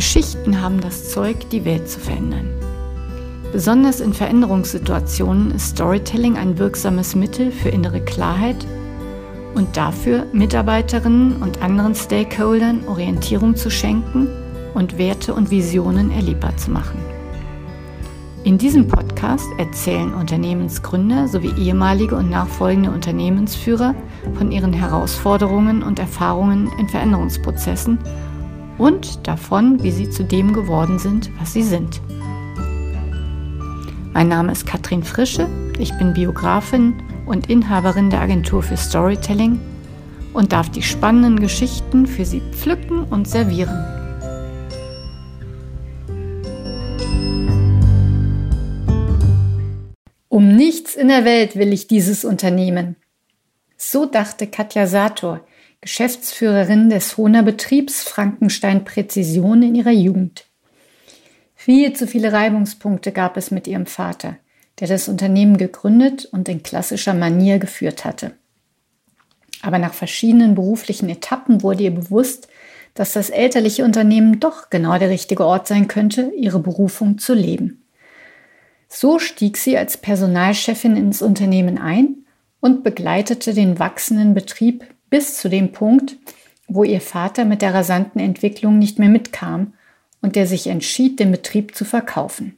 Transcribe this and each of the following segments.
Geschichten haben das Zeug, die Welt zu verändern. Besonders in Veränderungssituationen ist Storytelling ein wirksames Mittel für innere Klarheit und dafür, Mitarbeiterinnen und anderen Stakeholdern Orientierung zu schenken und Werte und Visionen erlebbar zu machen. In diesem Podcast erzählen Unternehmensgründer sowie ehemalige und nachfolgende Unternehmensführer von ihren Herausforderungen und Erfahrungen in Veränderungsprozessen und davon, wie sie zu dem geworden sind, was sie sind. Mein Name ist Katrin Frische, ich bin Biografin und Inhaberin der Agentur für Storytelling und darf die spannenden Geschichten für Sie pflücken und servieren. Um nichts in der Welt will ich dieses Unternehmen. So dachte Katja Sator, Geschäftsführerin des Hohner Betriebs Frankenstein Präzision in ihrer Jugend. Viel zu viele Reibungspunkte gab es mit ihrem Vater, der das Unternehmen gegründet und in klassischer Manier geführt hatte. Aber nach verschiedenen beruflichen Etappen wurde ihr bewusst, dass das elterliche Unternehmen doch genau der richtige Ort sein könnte, ihre Berufung zu leben. So stieg sie als Personalchefin ins Unternehmen ein und begleitete den wachsenden Betrieb bis zu dem Punkt, wo ihr Vater mit der rasanten Entwicklung nicht mehr mitkam und der sich entschied, den Betrieb zu verkaufen.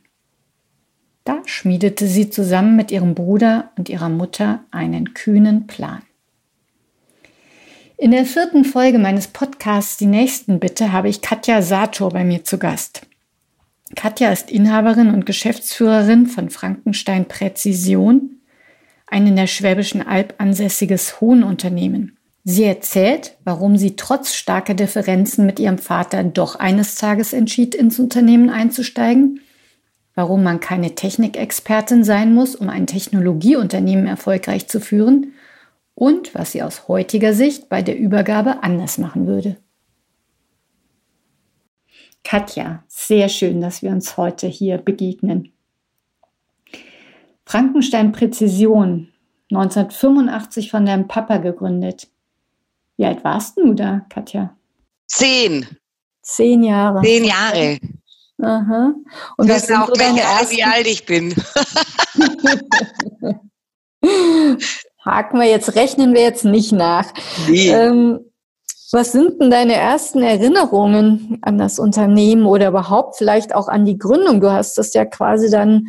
Da schmiedete sie zusammen mit ihrem Bruder und ihrer Mutter einen kühnen Plan. In der vierten Folge meines Podcasts Die Nächsten Bitte habe ich Katja Sator bei mir zu Gast. Katja ist Inhaberin und Geschäftsführerin von Frankenstein Präzision, ein in der Schwäbischen Alb ansässiges Hohnunternehmen. Sie erzählt, warum sie trotz starker Differenzen mit ihrem Vater doch eines Tages entschied, ins Unternehmen einzusteigen, warum man keine Technikexpertin sein muss, um ein Technologieunternehmen erfolgreich zu führen und was sie aus heutiger Sicht bei der Übergabe anders machen würde. Katja, sehr schön, dass wir uns heute hier begegnen. Frankenstein Präzision, 1985 von deinem Papa gegründet. Wie alt warst du da, Katja? Zehn. Zehn Jahre. Zehn Jahre. Aha. Und das ist auch so deine ersten... wie alt ich bin. Haken wir jetzt, rechnen wir jetzt nicht nach. Nee. Ähm, was sind denn deine ersten Erinnerungen an das Unternehmen oder überhaupt vielleicht auch an die Gründung? Du hast das ja quasi dann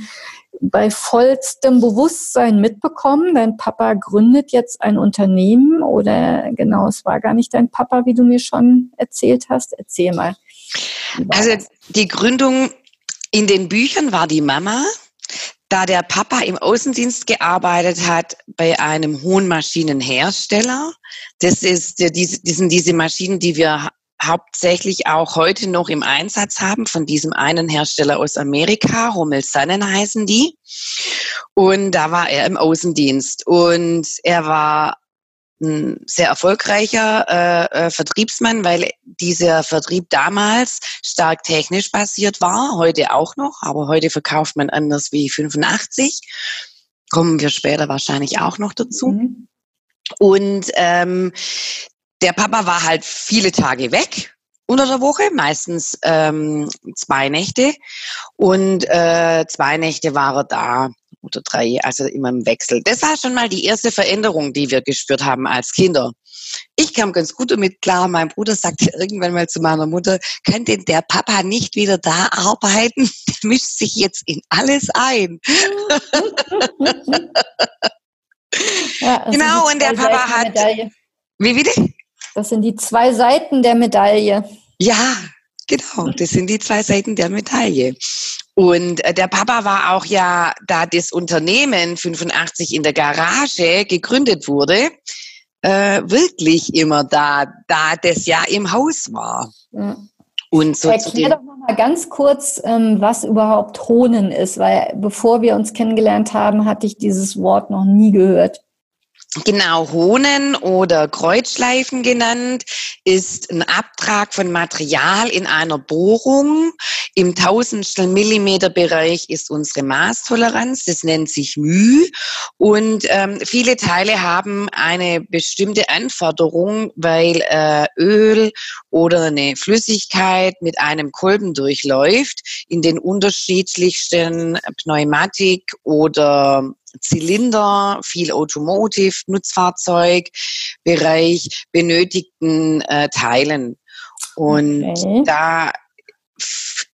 bei vollstem Bewusstsein mitbekommen. Dein Papa gründet jetzt ein Unternehmen oder genau, es war gar nicht dein Papa, wie du mir schon erzählt hast. Erzähl mal. Also die Gründung in den Büchern war die Mama da der Papa im Außendienst gearbeitet hat bei einem hohen Maschinenhersteller. Das ist, die, sind diese Maschinen, die wir hauptsächlich auch heute noch im Einsatz haben von diesem einen Hersteller aus Amerika, Rummel-Sannen heißen die. Und da war er im Außendienst und er war ein sehr erfolgreicher äh, äh, Vertriebsmann, weil dieser Vertrieb damals stark technisch basiert war, heute auch noch, aber heute verkauft man anders wie 85. Kommen wir später wahrscheinlich auch noch dazu. Mhm. Und ähm, der Papa war halt viele Tage weg unter der Woche, meistens ähm, zwei Nächte. Und äh, zwei Nächte war er da oder drei, also immer im Wechsel. Das war schon mal die erste Veränderung, die wir gespürt haben als Kinder. Ich kam ganz gut damit klar. Mein Bruder sagte irgendwann mal zu meiner Mutter, kann denn der Papa nicht wieder da arbeiten? Der mischt sich jetzt in alles ein. ja, also genau, und der Papa hat. Wie bitte? Das sind die zwei Seiten der Medaille. Ja, genau. Das sind die zwei Seiten der Medaille. Und äh, der Papa war auch ja, da das Unternehmen 85 in der Garage gegründet wurde, äh, wirklich immer da, da das ja im Haus war. Ja. Und so Erklär doch noch mal ganz kurz, ähm, was überhaupt Honen ist, weil bevor wir uns kennengelernt haben, hatte ich dieses Wort noch nie gehört. Genau, Hohnen oder Kreuzschleifen genannt, ist ein Abtrag von Material in einer Bohrung. Im Tausendstel Millimeter Bereich ist unsere Maßtoleranz. Das nennt sich μ. Und ähm, viele Teile haben eine bestimmte Anforderung, weil äh, Öl oder eine Flüssigkeit mit einem Kolben durchläuft in den unterschiedlichsten Pneumatik oder Zylinder, viel Automotive, Nutzfahrzeugbereich benötigten äh, Teilen. Und okay. da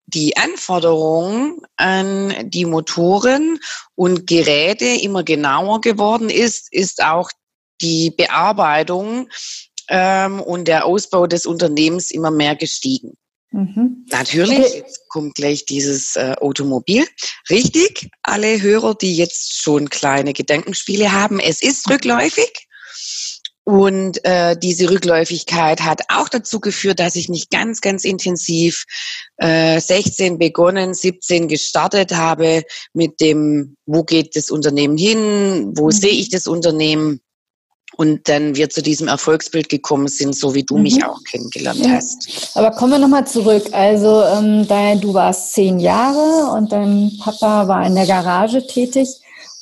die Anforderung an die Motoren und Geräte immer genauer geworden ist, ist auch die Bearbeitung ähm, und der Ausbau des Unternehmens immer mehr gestiegen. Mhm. Natürlich, okay. jetzt kommt gleich dieses äh, Automobil. Richtig, alle Hörer, die jetzt schon kleine Gedankenspiele haben, es ist rückläufig. Und äh, diese Rückläufigkeit hat auch dazu geführt, dass ich nicht ganz, ganz intensiv äh, 16 begonnen, 17 gestartet habe mit dem, wo geht das Unternehmen hin, wo mhm. sehe ich das Unternehmen und dann wir zu diesem Erfolgsbild gekommen sind, so wie du mhm. mich auch kennengelernt ja. hast. Aber kommen wir nochmal zurück. Also ähm, da, du warst zehn Jahre und dein Papa war in der Garage tätig.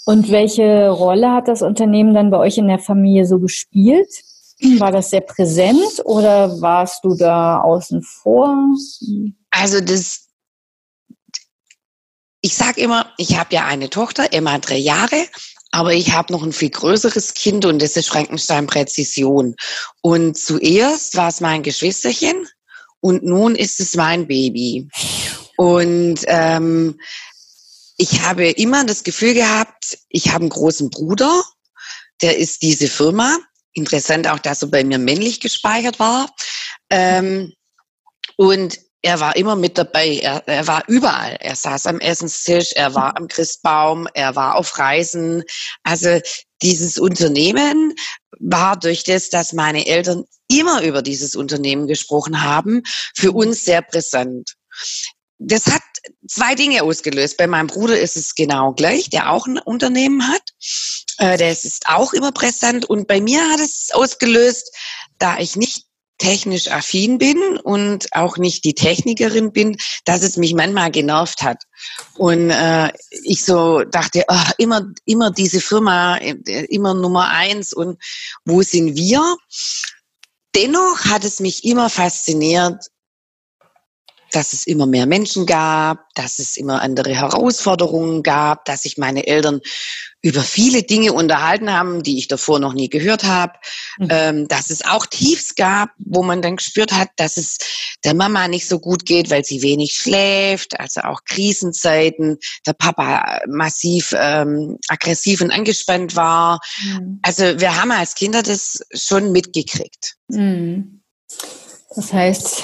Und welche Rolle hat das Unternehmen dann bei euch in der Familie so gespielt? War das sehr präsent oder warst du da außen vor? Also das, ich sage immer, ich habe ja eine Tochter, Emma drei Jahre aber ich habe noch ein viel größeres Kind und das ist Frankenstein Präzision. Und zuerst war es mein Geschwisterchen und nun ist es mein Baby. Und ähm, ich habe immer das Gefühl gehabt, ich habe einen großen Bruder, der ist diese Firma. Interessant auch, dass er bei mir männlich gespeichert war. Ähm, und er war immer mit dabei. Er, er war überall. Er saß am Essenstisch, er war am Christbaum, er war auf Reisen. Also dieses Unternehmen war durch das, dass meine Eltern immer über dieses Unternehmen gesprochen haben, für uns sehr präsent. Das hat zwei Dinge ausgelöst. Bei meinem Bruder ist es genau gleich, der auch ein Unternehmen hat. Äh, der ist auch immer präsent. Und bei mir hat es ausgelöst, da ich nicht technisch affin bin und auch nicht die Technikerin bin, dass es mich manchmal genervt hat. Und äh, ich so dachte, oh, immer, immer diese Firma, immer Nummer eins und wo sind wir? Dennoch hat es mich immer fasziniert, dass es immer mehr Menschen gab, dass es immer andere Herausforderungen gab, dass sich meine Eltern über viele Dinge unterhalten haben, die ich davor noch nie gehört habe, mhm. ähm, dass es auch Tiefs gab, wo man dann gespürt hat, dass es der Mama nicht so gut geht, weil sie wenig schläft, also auch Krisenzeiten, der Papa massiv ähm, aggressiv und angespannt war. Mhm. Also wir haben als Kinder das schon mitgekriegt. Mhm. Das heißt,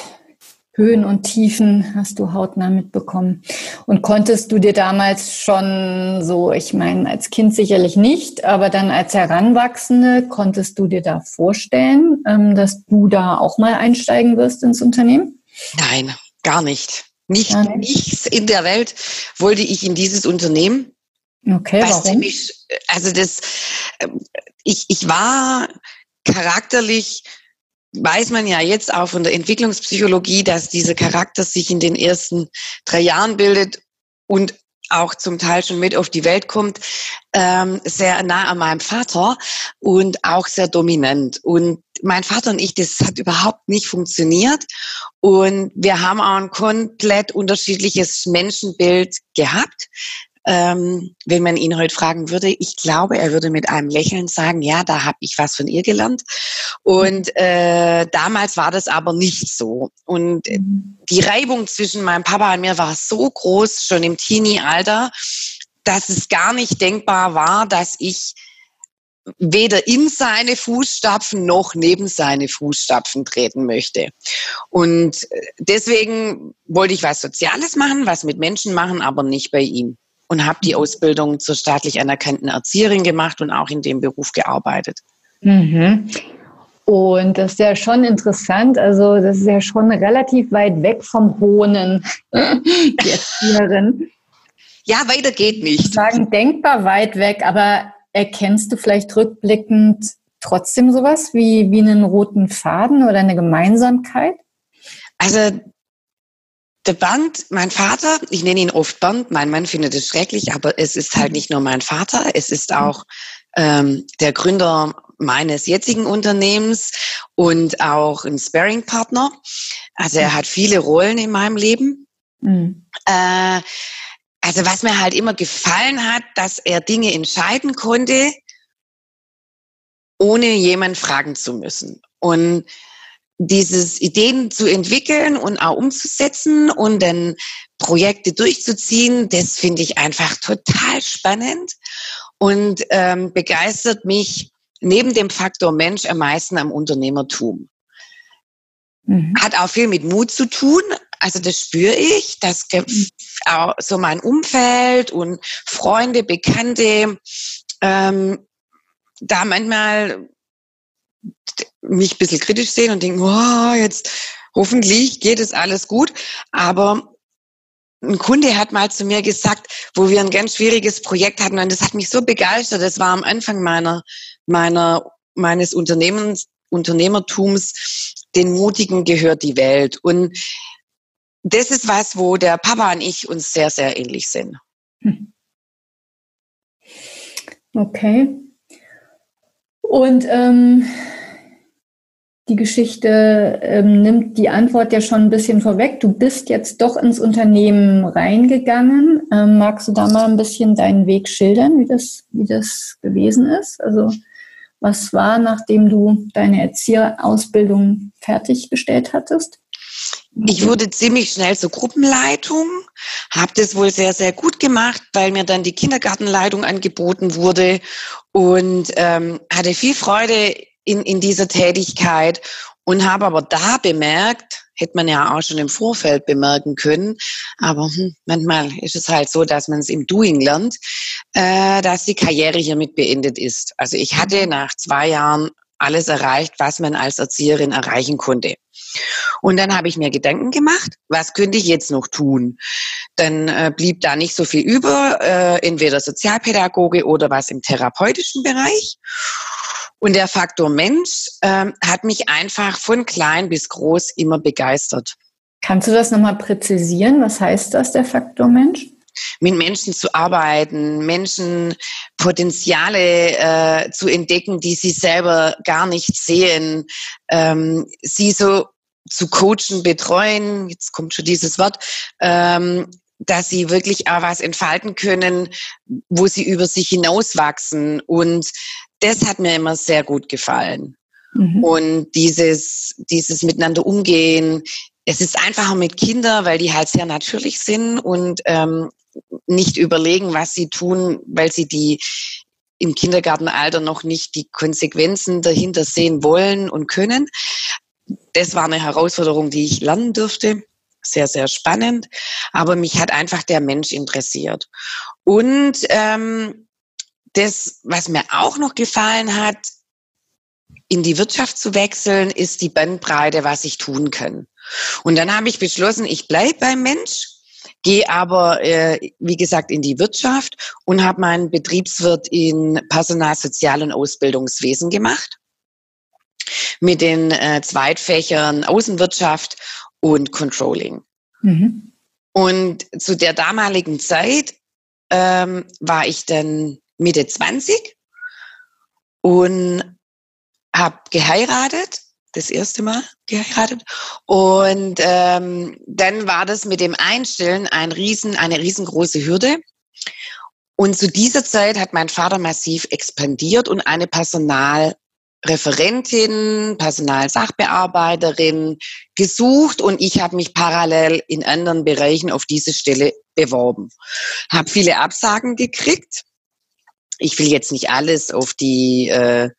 Höhen und Tiefen hast du hautnah mitbekommen. Und konntest du dir damals schon so, ich meine, als Kind sicherlich nicht, aber dann als Heranwachsende, konntest du dir da vorstellen, ähm, dass du da auch mal einsteigen wirst ins Unternehmen? Nein, gar nicht. Nicht, gar nicht. nichts in der Welt wollte ich in dieses Unternehmen. Okay, warum? Ziemlich, also das, ähm, ich, ich war charakterlich weiß man ja jetzt auch von der Entwicklungspsychologie, dass dieser Charakter sich in den ersten drei Jahren bildet und auch zum Teil schon mit auf die Welt kommt, ähm, sehr nah an meinem Vater und auch sehr dominant. Und mein Vater und ich, das hat überhaupt nicht funktioniert. Und wir haben auch ein komplett unterschiedliches Menschenbild gehabt ähm, wenn man ihn heute fragen würde. Ich glaube, er würde mit einem Lächeln sagen, ja, da habe ich was von ihr gelernt. Und äh, damals war das aber nicht so. Und mhm. die Reibung zwischen meinem Papa und mir war so groß, schon im Teenie-Alter, dass es gar nicht denkbar war, dass ich weder in seine Fußstapfen noch neben seine Fußstapfen treten möchte. Und äh, deswegen wollte ich was Soziales machen, was mit Menschen machen, aber nicht bei ihm und habe die Ausbildung zur staatlich anerkannten Erzieherin gemacht und auch in dem Beruf gearbeitet. Mhm. Und das ist ja schon interessant. Also, das ist ja schon relativ weit weg vom Hohnen, die Erzieherin. Ja, weiter geht nicht. Sagen denkbar weit weg, aber erkennst du vielleicht rückblickend trotzdem sowas wie, wie einen roten Faden oder eine Gemeinsamkeit? Also der Bernd, mein Vater, ich nenne ihn oft Bernd, mein Mann findet es schrecklich, aber es ist halt nicht nur mein Vater, es ist auch ähm, der Gründer meines jetzigen Unternehmens und auch ein Sparring-Partner. Also er hat viele Rollen in meinem Leben. Mhm. Äh, also was mir halt immer gefallen hat, dass er Dinge entscheiden konnte, ohne jemand fragen zu müssen. Und dieses Ideen zu entwickeln und auch umzusetzen und dann Projekte durchzuziehen, das finde ich einfach total spannend und ähm, begeistert mich neben dem Faktor Mensch am meisten am Unternehmertum. Mhm. Hat auch viel mit Mut zu tun. Also das spüre ich, dass auch so mein Umfeld und Freunde, Bekannte ähm, da manchmal mich ein bisschen kritisch sehen und denken, oh, jetzt hoffentlich geht es alles gut. Aber ein Kunde hat mal zu mir gesagt, wo wir ein ganz schwieriges Projekt hatten und das hat mich so begeistert. Das war am Anfang meiner, meiner, meines Unternehmens, Unternehmertums. Den Mutigen gehört die Welt. Und das ist was, wo der Papa und ich uns sehr, sehr ähnlich sind. Okay. Und ähm, die Geschichte ähm, nimmt die Antwort ja schon ein bisschen vorweg. Du bist jetzt doch ins Unternehmen reingegangen. Ähm, magst du da mal ein bisschen deinen Weg schildern, wie das, wie das gewesen ist? Also was war, nachdem du deine Erzieherausbildung fertiggestellt hattest? Ich wurde ziemlich schnell zur Gruppenleitung, habe das wohl sehr, sehr gut gemacht, weil mir dann die Kindergartenleitung angeboten wurde und ähm, hatte viel Freude in, in dieser Tätigkeit und habe aber da bemerkt, hätte man ja auch schon im Vorfeld bemerken können, aber hm, manchmal ist es halt so, dass man es im Doing lernt, äh, dass die Karriere hiermit beendet ist. Also ich hatte nach zwei Jahren alles erreicht, was man als Erzieherin erreichen konnte. Und dann habe ich mir Gedanken gemacht, was könnte ich jetzt noch tun? Dann äh, blieb da nicht so viel über, äh, entweder Sozialpädagoge oder was im therapeutischen Bereich. Und der Faktor Mensch ähm, hat mich einfach von klein bis groß immer begeistert. Kannst du das nochmal präzisieren? Was heißt das, der Faktor Mensch? mit Menschen zu arbeiten, Menschen Potenziale äh, zu entdecken, die sie selber gar nicht sehen, ähm, sie so zu coachen, betreuen, jetzt kommt schon dieses Wort, ähm, dass sie wirklich auch was entfalten können, wo sie über sich hinauswachsen. Und das hat mir immer sehr gut gefallen. Mhm. Und dieses, dieses Miteinander umgehen, es ist einfacher mit Kindern, weil die halt sehr natürlich sind und ähm, nicht überlegen, was sie tun, weil sie die im Kindergartenalter noch nicht die Konsequenzen dahinter sehen wollen und können. Das war eine Herausforderung, die ich lernen durfte. Sehr, sehr spannend. Aber mich hat einfach der Mensch interessiert. Und ähm, das, was mir auch noch gefallen hat, in die Wirtschaft zu wechseln, ist die Bandbreite, was ich tun kann. Und dann habe ich beschlossen, ich bleibe beim Mensch, gehe aber, äh, wie gesagt, in die Wirtschaft und habe meinen Betriebswirt in Personal, Sozial- und Ausbildungswesen gemacht mit den äh, Zweitfächern Außenwirtschaft und Controlling. Mhm. Und zu der damaligen Zeit ähm, war ich dann Mitte 20 und habe geheiratet, das erste Mal geheiratet. Und ähm, dann war das mit dem Einstellen ein riesen, eine riesengroße Hürde. Und zu dieser Zeit hat mein Vater massiv expandiert und eine Personalreferentin, Personalsachbearbeiterin gesucht und ich habe mich parallel in anderen Bereichen auf diese Stelle beworben. Habe viele Absagen gekriegt. Ich will jetzt nicht alles auf die äh,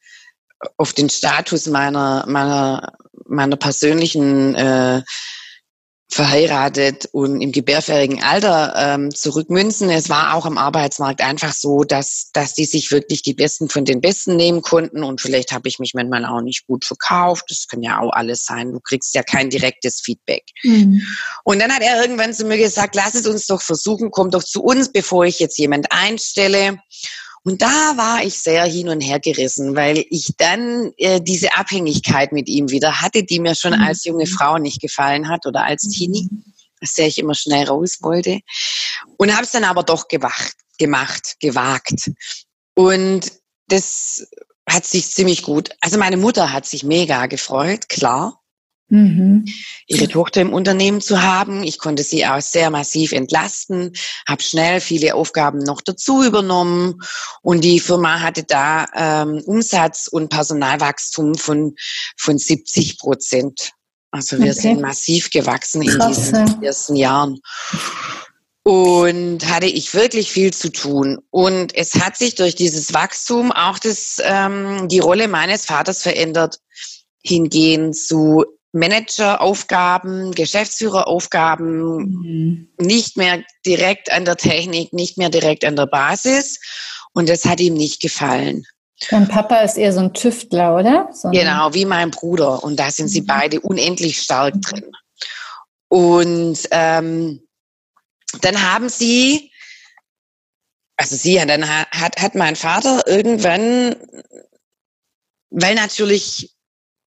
auf den Status meiner, meiner, meiner persönlichen äh, verheiratet und im gebärfähigen Alter ähm, zurückmünzen. Es war auch am Arbeitsmarkt einfach so, dass, dass die sich wirklich die Besten von den Besten nehmen konnten und vielleicht habe ich mich manchmal auch nicht gut verkauft. Das kann ja auch alles sein. Du kriegst ja kein direktes Feedback. Mhm. Und dann hat er irgendwann zu mir gesagt, lass es uns doch versuchen, komm doch zu uns, bevor ich jetzt jemand einstelle. Und da war ich sehr hin und her gerissen, weil ich dann äh, diese Abhängigkeit mit ihm wieder hatte, die mir schon mhm. als junge Frau nicht gefallen hat oder als Teenie, aus der ich immer schnell raus wollte. Und habe es dann aber doch gewacht, gemacht, gewagt. Und das hat sich ziemlich gut, also meine Mutter hat sich mega gefreut, klar mhm. ihre Tochter im Unternehmen zu haben. Ich konnte sie auch sehr massiv entlasten, habe schnell viele Aufgaben noch dazu übernommen und die Firma hatte da ähm, Umsatz und Personalwachstum von, von 70 Prozent. Also wir okay. sind massiv gewachsen Krass, in diesen ersten Jahren. Und hatte ich wirklich viel zu tun. Und es hat sich durch dieses Wachstum auch das, ähm, die Rolle meines Vaters verändert, hingehen zu Manageraufgaben, Geschäftsführeraufgaben, mhm. nicht mehr direkt an der Technik, nicht mehr direkt an der Basis. Und das hat ihm nicht gefallen. Dein Papa ist eher so ein Tüftler, oder? So genau, wie mein Bruder. Und da sind sie mhm. beide unendlich stark drin. Und ähm, dann haben sie, also sie, dann hat, hat mein Vater irgendwann, weil natürlich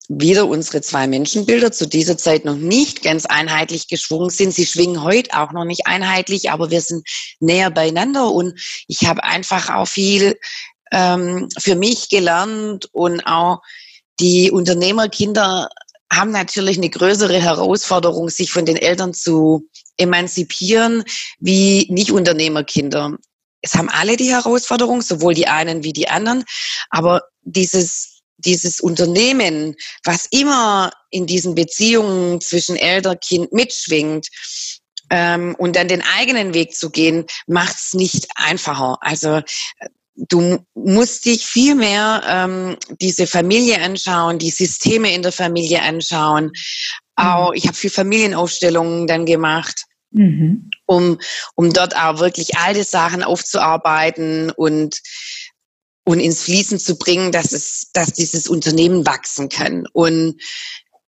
wieder unsere zwei Menschenbilder zu dieser Zeit noch nicht ganz einheitlich geschwungen sind. Sie schwingen heute auch noch nicht einheitlich, aber wir sind näher beieinander und ich habe einfach auch viel ähm, für mich gelernt und auch die Unternehmerkinder haben natürlich eine größere Herausforderung, sich von den Eltern zu emanzipieren, wie Nicht-Unternehmerkinder. Es haben alle die Herausforderung, sowohl die einen wie die anderen, aber dieses dieses Unternehmen, was immer in diesen Beziehungen zwischen Eltern, Kind mitschwingt, ähm, und dann den eigenen Weg zu gehen, macht es nicht einfacher. Also du musst dich viel mehr ähm, diese Familie anschauen, die Systeme in der Familie anschauen. Auch mhm. ich habe viel Familienaufstellungen dann gemacht. Mhm. Um, um dort auch wirklich alte Sachen aufzuarbeiten und und ins Fließen zu bringen, dass es, dass dieses Unternehmen wachsen kann. Und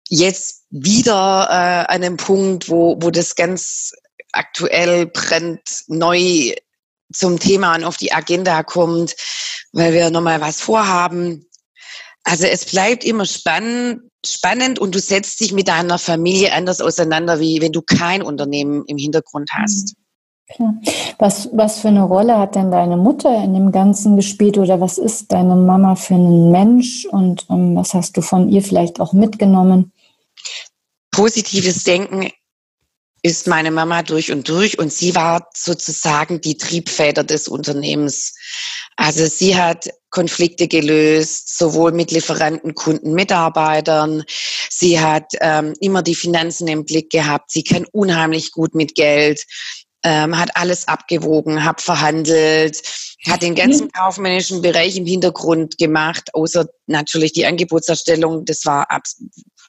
jetzt wieder äh, an einem Punkt, wo, wo das ganz aktuell brennt, neu zum Thema und auf die Agenda kommt, weil wir nochmal was vorhaben. Also es bleibt immer spannend, spannend und du setzt dich mit deiner Familie anders auseinander, wie wenn du kein Unternehmen im Hintergrund hast. Mhm. Klar. Was, was für eine Rolle hat denn deine Mutter in dem Ganzen gespielt oder was ist deine Mama für ein Mensch und ähm, was hast du von ihr vielleicht auch mitgenommen? Positives Denken ist meine Mama durch und durch und sie war sozusagen die Triebfeder des Unternehmens. Also sie hat Konflikte gelöst, sowohl mit Lieferanten, Kunden, Mitarbeitern. Sie hat ähm, immer die Finanzen im Blick gehabt. Sie kann unheimlich gut mit Geld ähm, hat alles abgewogen, hat verhandelt, hat den ganzen mhm. kaufmännischen Bereich im Hintergrund gemacht, außer natürlich die Angebotserstellung. Das war,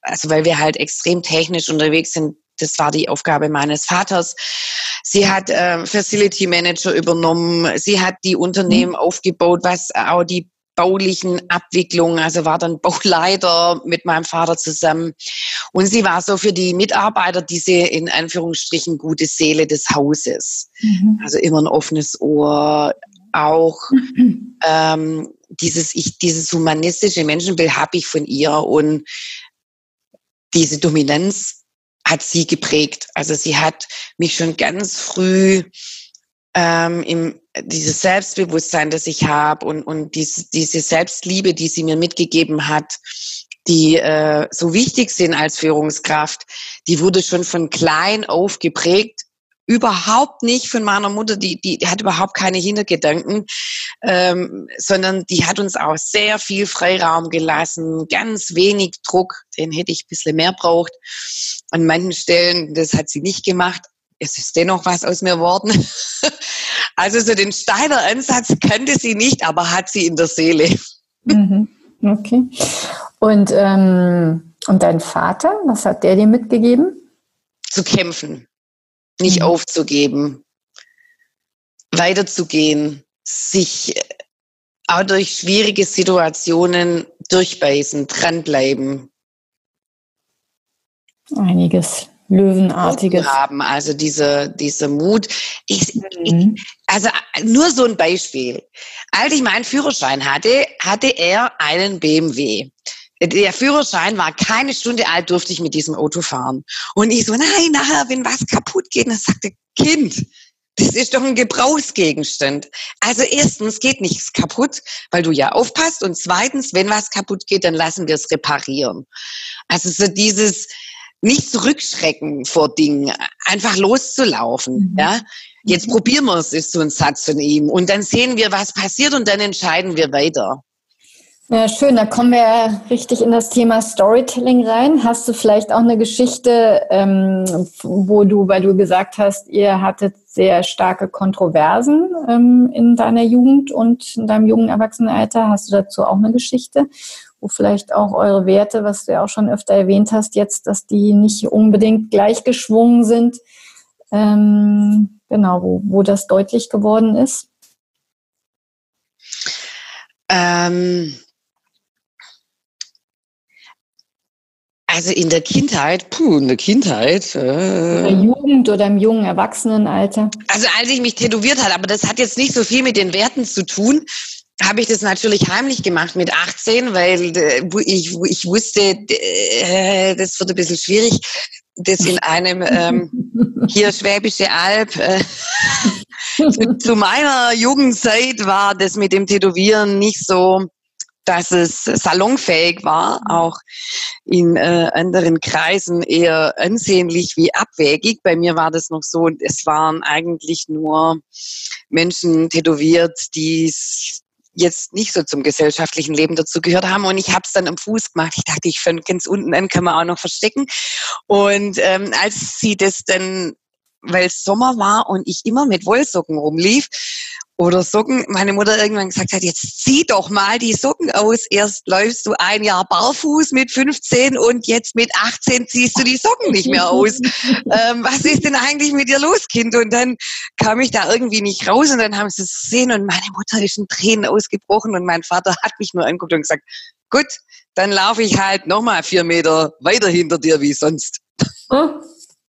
also weil wir halt extrem technisch unterwegs sind, das war die Aufgabe meines Vaters. Sie hat äh, Facility Manager übernommen. Sie hat die Unternehmen mhm. aufgebaut, was auch die baulichen Abwicklungen, also war dann Bauleiter mit meinem Vater zusammen. Und sie war so für die Mitarbeiter diese in Anführungsstrichen gute Seele des Hauses. Mhm. Also immer ein offenes Ohr, auch ähm, dieses, ich, dieses humanistische Menschenbild habe ich von ihr und diese Dominanz hat sie geprägt. Also sie hat mich schon ganz früh ähm, im, dieses Selbstbewusstsein, das ich habe und, und diese, diese Selbstliebe, die sie mir mitgegeben hat, die äh, so wichtig sind als Führungskraft, die wurde schon von klein auf geprägt. Überhaupt nicht von meiner Mutter, die, die, die hat überhaupt keine Hintergedanken, ähm, sondern die hat uns auch sehr viel Freiraum gelassen, ganz wenig Druck, den hätte ich ein bisschen mehr braucht. An manchen Stellen, das hat sie nicht gemacht, es ist dennoch was aus mir geworden. Also so den Steiner Ansatz kannte sie nicht, aber hat sie in der Seele. Mhm. Okay. Und, ähm, und dein Vater, was hat der dir mitgegeben? Zu kämpfen, nicht mhm. aufzugeben, weiterzugehen, sich auch durch schwierige Situationen durchbeißen, dranbleiben. Einiges Löwenartiges haben, also diese, diese Mut. Ich, mhm. ich, also nur so ein Beispiel. Als ich meinen Führerschein hatte, hatte er einen BMW. Der Führerschein war keine Stunde alt, durfte ich mit diesem Auto fahren. Und ich so, nein, nachher, wenn was kaputt geht, dann sagte Kind, das ist doch ein Gebrauchsgegenstand. Also erstens geht nichts kaputt, weil du ja aufpasst. Und zweitens, wenn was kaputt geht, dann lassen wir es reparieren. Also so dieses nicht zurückschrecken vor Dingen, einfach loszulaufen. Mhm. Ja, jetzt probieren wir es, ist so ein Satz von ihm. Und dann sehen wir, was passiert und dann entscheiden wir weiter. Ja, schön. Da kommen wir ja richtig in das Thema Storytelling rein. Hast du vielleicht auch eine Geschichte, ähm, wo du, weil du gesagt hast, ihr hattet sehr starke Kontroversen ähm, in deiner Jugend und in deinem jungen Erwachsenenalter. Hast du dazu auch eine Geschichte, wo vielleicht auch eure Werte, was du ja auch schon öfter erwähnt hast, jetzt, dass die nicht unbedingt gleichgeschwungen sind, ähm, genau, wo, wo das deutlich geworden ist? Ähm Also in der Kindheit, puh, in der Kindheit. Äh, oder Jugend oder im jungen Erwachsenenalter. Also als ich mich tätowiert habe, aber das hat jetzt nicht so viel mit den Werten zu tun, habe ich das natürlich heimlich gemacht mit 18, weil äh, ich, ich wusste, äh, das wird ein bisschen schwierig, das in einem ähm, hier Schwäbische Alb. Äh, zu, meiner Jugendzeit war das mit dem Tätowieren nicht so dass es salonfähig war, mhm. auch in äh, anderen Kreisen eher ansehnlich wie abwägig. Bei mir war das noch so, es waren eigentlich nur Menschen tätowiert, die jetzt nicht so zum gesellschaftlichen Leben dazu gehört haben. Und ich habe es dann am Fuß gemacht. Ich dachte, ich fand ganz unten an kann man auch noch verstecken. Und ähm, als sie das dann, weil Sommer war und ich immer mit Wollsocken rumlief oder Socken, meine Mutter irgendwann gesagt hat, jetzt zieh doch mal die Socken aus. Erst läufst du ein Jahr barfuß mit 15 und jetzt mit 18 ziehst du die Socken nicht mehr aus. ähm, was ist denn eigentlich mit dir los, Kind? Und dann kam ich da irgendwie nicht raus und dann haben sie es gesehen und meine Mutter ist in Tränen ausgebrochen und mein Vater hat mich nur angeguckt und gesagt, gut, dann laufe ich halt nochmal vier Meter weiter hinter dir wie sonst. Oh,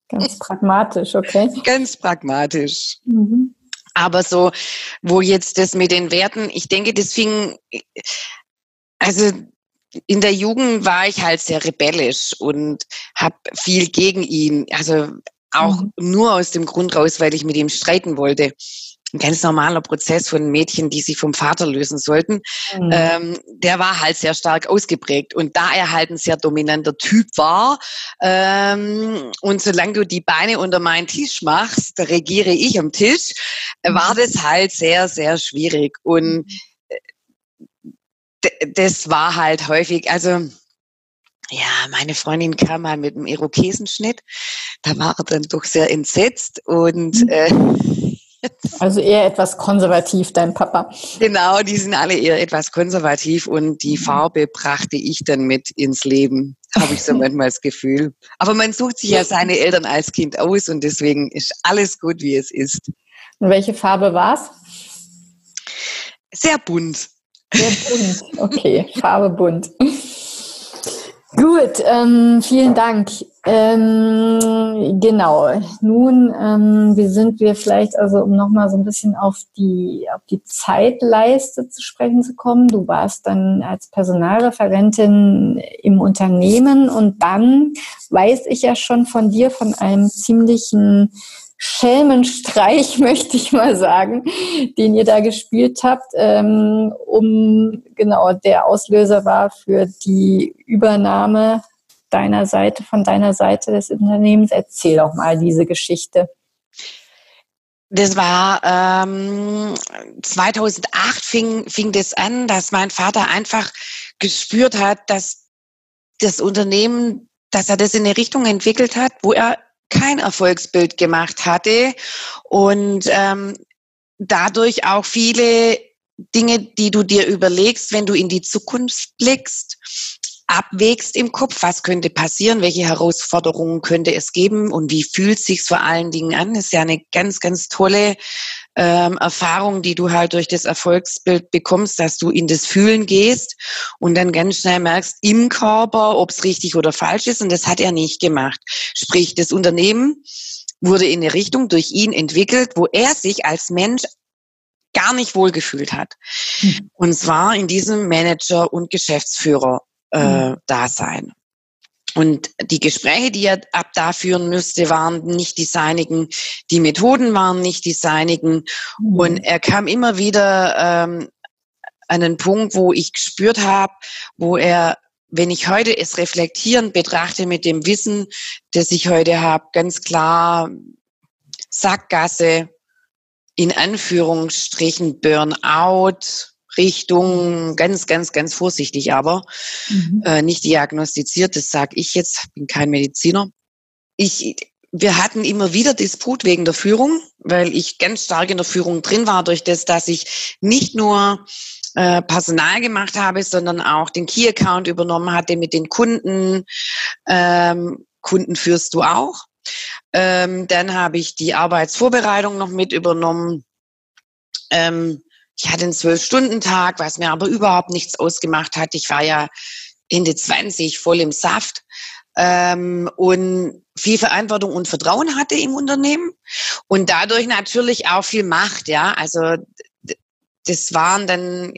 ganz pragmatisch, okay. Ganz pragmatisch. Mhm. Aber so, wo jetzt das mit den Werten, ich denke, das fing, also in der Jugend war ich halt sehr rebellisch und habe viel gegen ihn, also auch mhm. nur aus dem Grund raus, weil ich mit ihm streiten wollte ein ganz normaler Prozess von Mädchen, die sich vom Vater lösen sollten, mhm. ähm, der war halt sehr stark ausgeprägt. Und da er halt ein sehr dominanter Typ war, ähm, und solange du die Beine unter meinen Tisch machst, regiere ich am Tisch, mhm. war das halt sehr, sehr schwierig. Und äh, das war halt häufig, also ja, meine Freundin kam mal mit einem Irokesenschnitt. Da war er dann doch sehr entsetzt und mhm. Also eher etwas konservativ, dein Papa. Genau, die sind alle eher etwas konservativ und die mhm. Farbe brachte ich dann mit ins Leben, habe ich so manchmal das Gefühl. Aber man sucht sich ja seine Eltern als Kind aus und deswegen ist alles gut, wie es ist. Und welche Farbe war es? Sehr bunt. Sehr bunt, okay, Farbe bunt. Gut, ähm, vielen Dank. Ähm, genau. Nun, ähm, wie sind wir vielleicht, also um nochmal so ein bisschen auf die, auf die Zeitleiste zu sprechen zu kommen. Du warst dann als Personalreferentin im Unternehmen und dann weiß ich ja schon von dir von einem ziemlichen Schelmenstreich, möchte ich mal sagen, den ihr da gespielt habt, ähm, um genau der Auslöser war für die Übernahme deiner Seite, von deiner Seite des Unternehmens. Erzähl doch mal diese Geschichte. Das war ähm, 2008 fing, fing das an, dass mein Vater einfach gespürt hat, dass das Unternehmen, dass er das in eine Richtung entwickelt hat, wo er kein Erfolgsbild gemacht hatte und ähm, dadurch auch viele Dinge, die du dir überlegst, wenn du in die Zukunft blickst, abwägst im Kopf, was könnte passieren, welche Herausforderungen könnte es geben und wie fühlt sich vor allen Dingen an. Das ist ja eine ganz, ganz tolle ähm, Erfahrung, die du halt durch das Erfolgsbild bekommst, dass du in das Fühlen gehst und dann ganz schnell merkst im Körper, ob es richtig oder falsch ist. Und das hat er nicht gemacht. Sprich, das Unternehmen wurde in eine Richtung durch ihn entwickelt, wo er sich als Mensch gar nicht wohlgefühlt hat. Mhm. Und zwar in diesem Manager- und Geschäftsführer-Dasein. Äh, mhm. Und die Gespräche, die er ab da führen müsste, waren nicht die seinigen. Die Methoden waren nicht die seinigen. Mhm. Und er kam immer wieder ähm, an einen Punkt, wo ich gespürt habe, wo er, wenn ich heute es reflektierend betrachte mit dem Wissen, das ich heute habe, ganz klar Sackgasse, in Anführungsstrichen Burnout, Richtung, ganz, ganz, ganz vorsichtig aber, mhm. äh, nicht diagnostiziert, das sage ich jetzt, bin kein Mediziner. Ich, wir hatten immer wieder Disput wegen der Führung, weil ich ganz stark in der Führung drin war, durch das, dass ich nicht nur äh, Personal gemacht habe, sondern auch den Key-Account übernommen hatte mit den Kunden. Ähm, Kunden führst du auch. Ähm, dann habe ich die Arbeitsvorbereitung noch mit übernommen. Ähm, ich hatte einen Zwölf-Stunden-Tag, was mir aber überhaupt nichts ausgemacht hat. Ich war ja Ende 20, voll im Saft ähm, und viel Verantwortung und Vertrauen hatte im Unternehmen und dadurch natürlich auch viel Macht. Ja, also das waren dann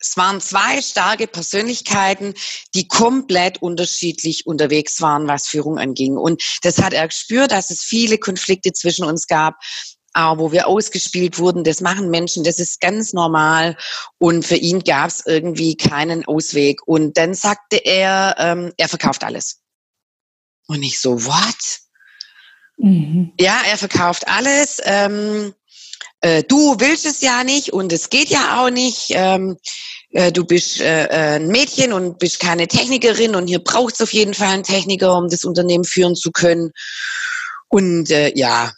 es waren zwei starke Persönlichkeiten, die komplett unterschiedlich unterwegs waren, was Führung anging. Und das hat er gespürt, dass es viele Konflikte zwischen uns gab, wo wir ausgespielt wurden. Das machen Menschen, das ist ganz normal. Und für ihn gab es irgendwie keinen Ausweg. Und dann sagte er, ähm, er verkauft alles. Und ich so, what? Mhm. Ja, er verkauft alles. Ähm, äh, du willst es ja nicht und es geht ja auch nicht. Ähm, äh, du bist äh, äh, ein Mädchen und bist keine Technikerin und hier braucht es auf jeden Fall einen Techniker, um das Unternehmen führen zu können. Und äh, ja,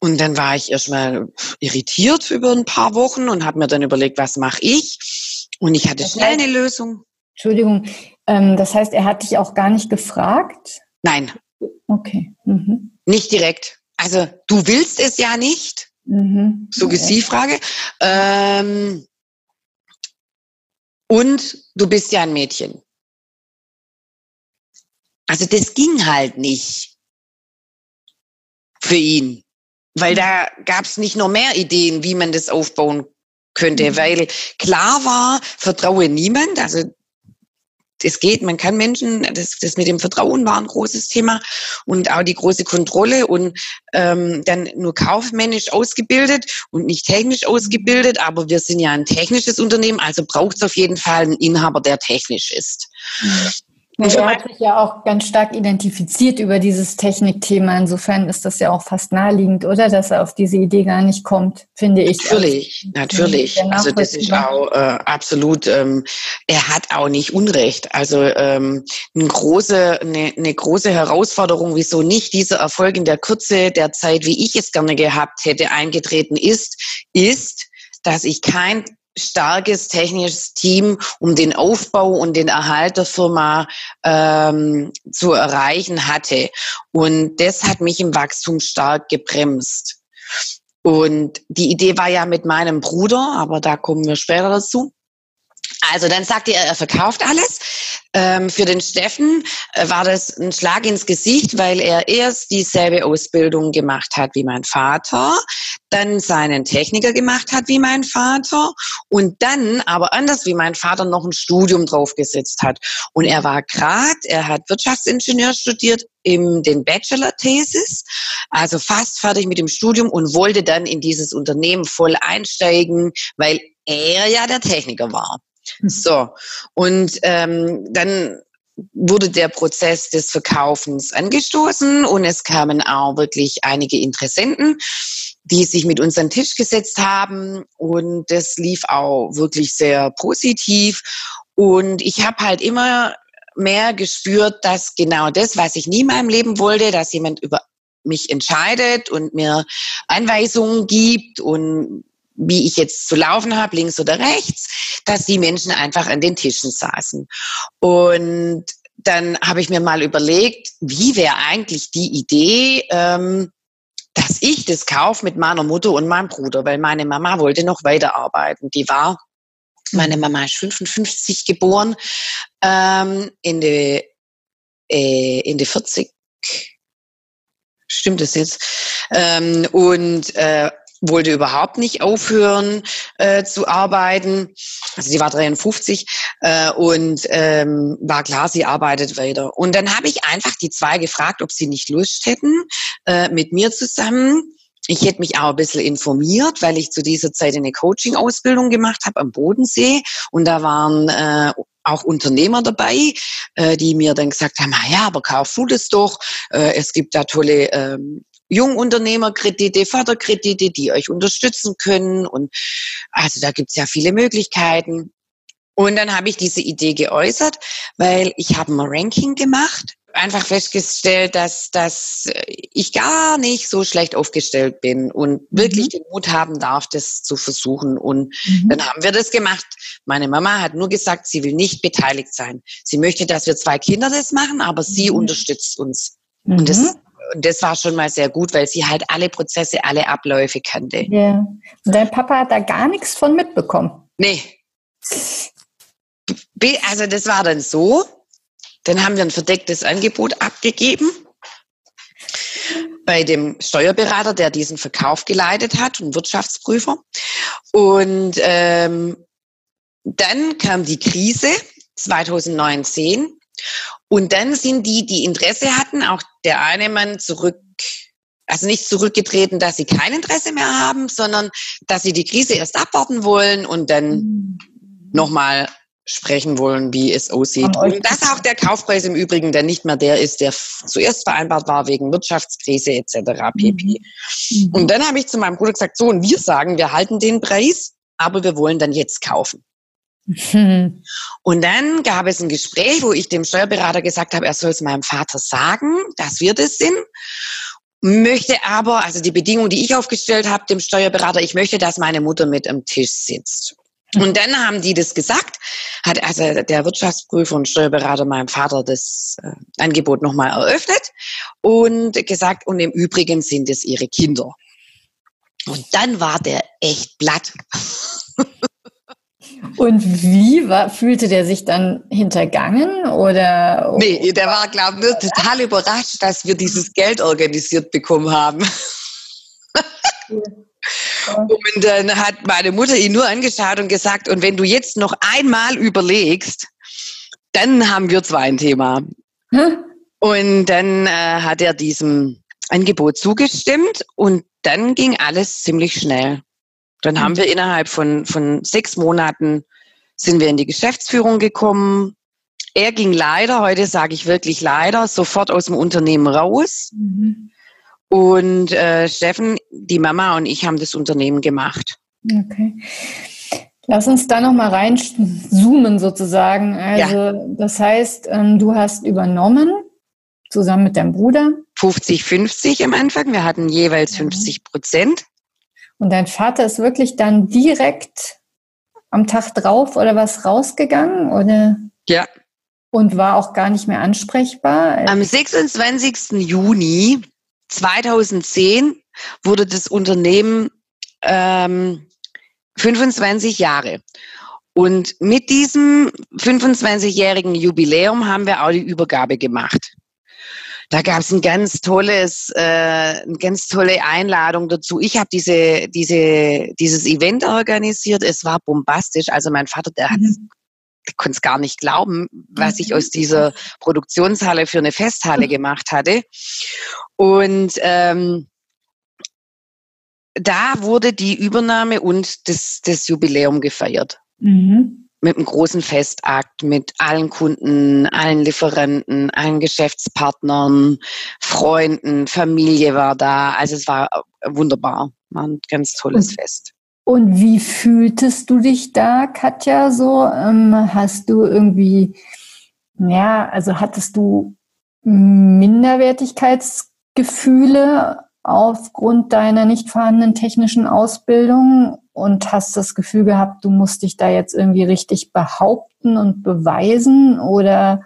und dann war ich erstmal irritiert über ein paar Wochen und habe mir dann überlegt, was mache ich? Und ich hatte das schnell heißt, eine Lösung. Entschuldigung, ähm, das heißt, er hat dich auch gar nicht gefragt? Nein. Okay. Mhm. Nicht direkt. Also du willst es ja nicht. Mhm. Suggestivfrage. Ähm, und du bist ja ein Mädchen. Also das ging halt nicht für ihn, weil da gab es nicht nur mehr Ideen, wie man das aufbauen könnte, mhm. weil klar war, vertraue niemand, also es geht, man kann Menschen, das, das mit dem Vertrauen war ein großes Thema und auch die große Kontrolle und ähm, dann nur kaufmännisch ausgebildet und nicht technisch ausgebildet, aber wir sind ja ein technisches Unternehmen, also braucht es auf jeden Fall einen Inhaber, der technisch ist. Mhm. Er hat sich ja auch ganz stark identifiziert über dieses Technikthema. Insofern ist das ja auch fast naheliegend, oder? Dass er auf diese Idee gar nicht kommt, finde ich. Natürlich, natürlich. Also das ist auch äh, absolut, ähm, er hat auch nicht Unrecht. Also ähm, eine, große, eine, eine große Herausforderung, wieso nicht dieser Erfolg in der Kürze der Zeit, wie ich es gerne gehabt hätte, eingetreten ist, ist, dass ich kein starkes technisches Team, um den Aufbau und den Erhalt der Firma ähm, zu erreichen hatte. Und das hat mich im Wachstum stark gebremst. Und die Idee war ja mit meinem Bruder, aber da kommen wir später dazu. Also dann sagte er, er verkauft alles. Ähm, für den Steffen äh, war das ein Schlag ins Gesicht, weil er erst dieselbe Ausbildung gemacht hat wie mein Vater, dann seinen Techniker gemacht hat wie mein Vater und dann aber anders wie mein Vater noch ein Studium draufgesetzt hat. Und er war grad, er hat Wirtschaftsingenieur studiert im den Bachelor-Thesis, also fast fertig mit dem Studium und wollte dann in dieses Unternehmen voll einsteigen, weil er ja der Techniker war. Hm. So, und ähm, dann wurde der Prozess des Verkaufens angestoßen und es kamen auch wirklich einige Interessenten, die sich mit uns an den Tisch gesetzt haben und das lief auch wirklich sehr positiv und ich habe halt immer mehr gespürt, dass genau das, was ich nie in meinem Leben wollte, dass jemand über mich entscheidet und mir Anweisungen gibt und wie ich jetzt zu laufen habe, links oder rechts, dass die Menschen einfach an den Tischen saßen. Und dann habe ich mir mal überlegt, wie wäre eigentlich die Idee, ähm, dass ich das kaufe mit meiner Mutter und meinem Bruder, weil meine Mama wollte noch weiterarbeiten. Die war, meine Mama ist 55 geboren, ähm, in die, äh, in die 40, stimmt das jetzt? Ähm, und äh, wollte überhaupt nicht aufhören äh, zu arbeiten. Also sie war 53 äh, und ähm, war klar, sie arbeitet weiter. Und dann habe ich einfach die zwei gefragt, ob sie nicht Lust hätten, äh, mit mir zusammen. Ich hätte mich auch ein bisschen informiert, weil ich zu dieser Zeit eine Coaching-Ausbildung gemacht habe am Bodensee. Und da waren äh, auch Unternehmer dabei, äh, die mir dann gesagt haben, ja, aber kauf du das doch. Äh, es gibt da tolle ähm, Jungunternehmerkredite, Förderkredite, die euch unterstützen können. Und also da gibt es ja viele Möglichkeiten. Und dann habe ich diese Idee geäußert, weil ich habe ein Ranking gemacht, einfach festgestellt, dass, dass ich gar nicht so schlecht aufgestellt bin und wirklich mhm. den Mut haben darf, das zu versuchen. Und mhm. dann haben wir das gemacht. Meine Mama hat nur gesagt, sie will nicht beteiligt sein. Sie möchte, dass wir zwei Kinder das machen, aber sie mhm. unterstützt uns. Und das mhm das war schon mal sehr gut, weil sie halt alle Prozesse, alle Abläufe kannte. Ja. Und dein Papa hat da gar nichts von mitbekommen? Nee. Also das war dann so. Dann haben wir ein verdecktes Angebot abgegeben bei dem Steuerberater, der diesen Verkauf geleitet hat, ein Wirtschaftsprüfer. Und ähm, dann kam die Krise 2019 und dann sind die, die Interesse hatten, auch der eine Mann zurück, also nicht zurückgetreten, dass sie kein Interesse mehr haben, sondern dass sie die Krise erst abwarten wollen und dann mhm. nochmal sprechen wollen, wie es aussieht. Und dass auch der Kaufpreis im Übrigen dann nicht mehr der ist, der zuerst vereinbart war wegen Wirtschaftskrise etc. pp. Mhm. Und dann habe ich zu meinem Bruder gesagt, so, und wir sagen, wir halten den Preis, aber wir wollen dann jetzt kaufen. Und dann gab es ein Gespräch, wo ich dem Steuerberater gesagt habe, er soll es meinem Vater sagen, dass wir das sind. Möchte aber, also die Bedingung, die ich aufgestellt habe, dem Steuerberater, ich möchte, dass meine Mutter mit am Tisch sitzt. Und dann haben die das gesagt, hat also der Wirtschaftsprüfer und Steuerberater meinem Vater das äh, Angebot nochmal eröffnet und gesagt, und im Übrigen sind es ihre Kinder. Und dann war der echt platt. Und wie war, fühlte der sich dann hintergangen oder? Nee, der war, glaube ich, total überrascht, dass wir dieses Geld organisiert bekommen haben. Und dann hat meine Mutter ihn nur angeschaut und gesagt, und wenn du jetzt noch einmal überlegst, dann haben wir zwar ein Thema. Hm? Und dann äh, hat er diesem Angebot zugestimmt und dann ging alles ziemlich schnell. Dann haben mhm. wir innerhalb von, von sechs Monaten sind wir in die Geschäftsführung gekommen. Er ging leider, heute sage ich wirklich leider, sofort aus dem Unternehmen raus. Mhm. Und äh, Steffen, die Mama und ich haben das Unternehmen gemacht. Okay. Lass uns da nochmal reinzoomen sozusagen. Also ja. das heißt, ähm, du hast übernommen, zusammen mit deinem Bruder. 50-50 am Anfang. Wir hatten jeweils 50 Prozent. Und dein Vater ist wirklich dann direkt am Tag drauf oder was rausgegangen oder? Ja. Und war auch gar nicht mehr ansprechbar? Am 26. Juni 2010 wurde das Unternehmen ähm, 25 Jahre. Und mit diesem 25-jährigen Jubiläum haben wir auch die Übergabe gemacht. Da gab es ein ganz tolles, äh, eine ganz tolle Einladung dazu. Ich habe diese, diese, dieses Event organisiert. Es war bombastisch. Also mein Vater, der hat mhm. konnte es gar nicht glauben, was ich aus dieser Produktionshalle für eine Festhalle gemacht hatte. Und ähm, da wurde die Übernahme und das, das Jubiläum gefeiert. Mhm mit einem großen Festakt, mit allen Kunden, allen Lieferanten, allen Geschäftspartnern, Freunden, Familie war da. Also es war wunderbar, war ein ganz tolles Fest. Und wie fühltest du dich da, Katja, so? Ähm, hast du irgendwie, ja, also hattest du Minderwertigkeitsgefühle aufgrund deiner nicht vorhandenen technischen Ausbildung und hast das Gefühl gehabt, du musst dich da jetzt irgendwie richtig behaupten und beweisen oder,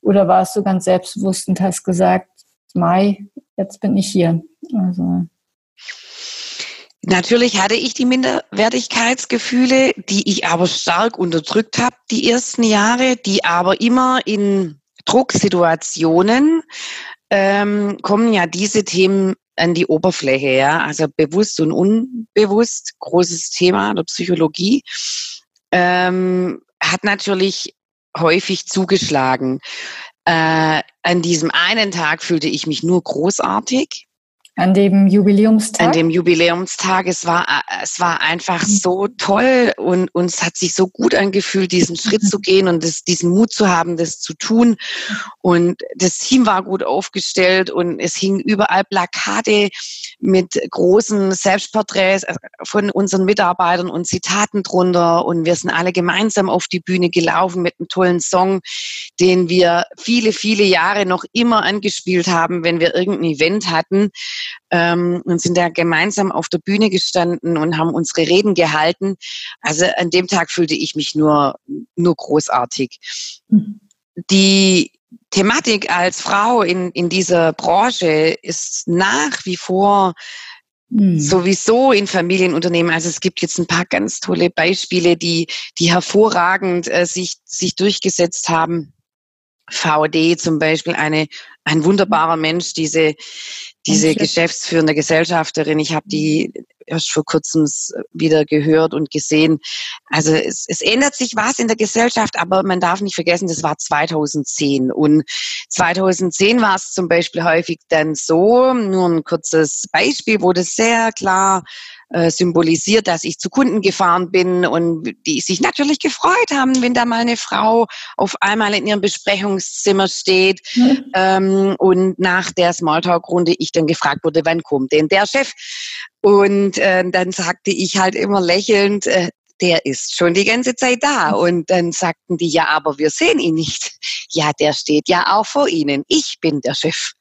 oder warst du ganz selbstbewusst und hast gesagt, Mai, jetzt bin ich hier? Also. Natürlich hatte ich die Minderwertigkeitsgefühle, die ich aber stark unterdrückt habe die ersten Jahre, die aber immer in Drucksituationen ähm, kommen ja diese Themen an die Oberfläche, ja, also bewusst und unbewusst, großes Thema der Psychologie, ähm, hat natürlich häufig zugeschlagen. Äh, an diesem einen Tag fühlte ich mich nur großartig. An dem Jubiläumstag? An dem Jubiläumstag. Es war, es war einfach mhm. so toll und uns hat sich so gut angefühlt, diesen Schritt mhm. zu gehen und das, diesen Mut zu haben, das zu tun. Und das Team war gut aufgestellt und es hingen überall Plakate mit großen Selbstporträts äh, von unseren Mitarbeitern und Zitaten drunter. Und wir sind alle gemeinsam auf die Bühne gelaufen mit einem tollen Song, den wir viele, viele Jahre noch immer angespielt haben, wenn wir irgendein Event hatten ähm, und sind da gemeinsam auf der Bühne gestanden und haben unsere Reden gehalten. Also an dem Tag fühlte ich mich nur, nur großartig. Mhm. Die Thematik als Frau in, in dieser Branche ist nach wie vor mhm. sowieso in Familienunternehmen. Also es gibt jetzt ein paar ganz tolle Beispiele, die, die hervorragend äh, sich, sich durchgesetzt haben. VD zum Beispiel, eine, ein wunderbarer Mensch, diese, diese geschäftsführende Gesellschafterin. Ich habe die erst vor kurzem wieder gehört und gesehen. Also es, es ändert sich was in der Gesellschaft, aber man darf nicht vergessen, das war 2010. Und 2010 war es zum Beispiel häufig dann so, nur ein kurzes Beispiel, wo das sehr klar äh, symbolisiert, dass ich zu Kunden gefahren bin und die sich natürlich gefreut haben, wenn da mal eine Frau auf einmal in ihrem Besprechungszimmer steht mhm. ähm, und nach der Smalltalk-Runde ich dann gefragt wurde, wann kommt denn der Chef? Und äh, dann sagte ich halt immer lächelnd, äh, der ist schon die ganze Zeit da. Und dann sagten die, ja, aber wir sehen ihn nicht. Ja, der steht ja auch vor Ihnen. Ich bin der Chef.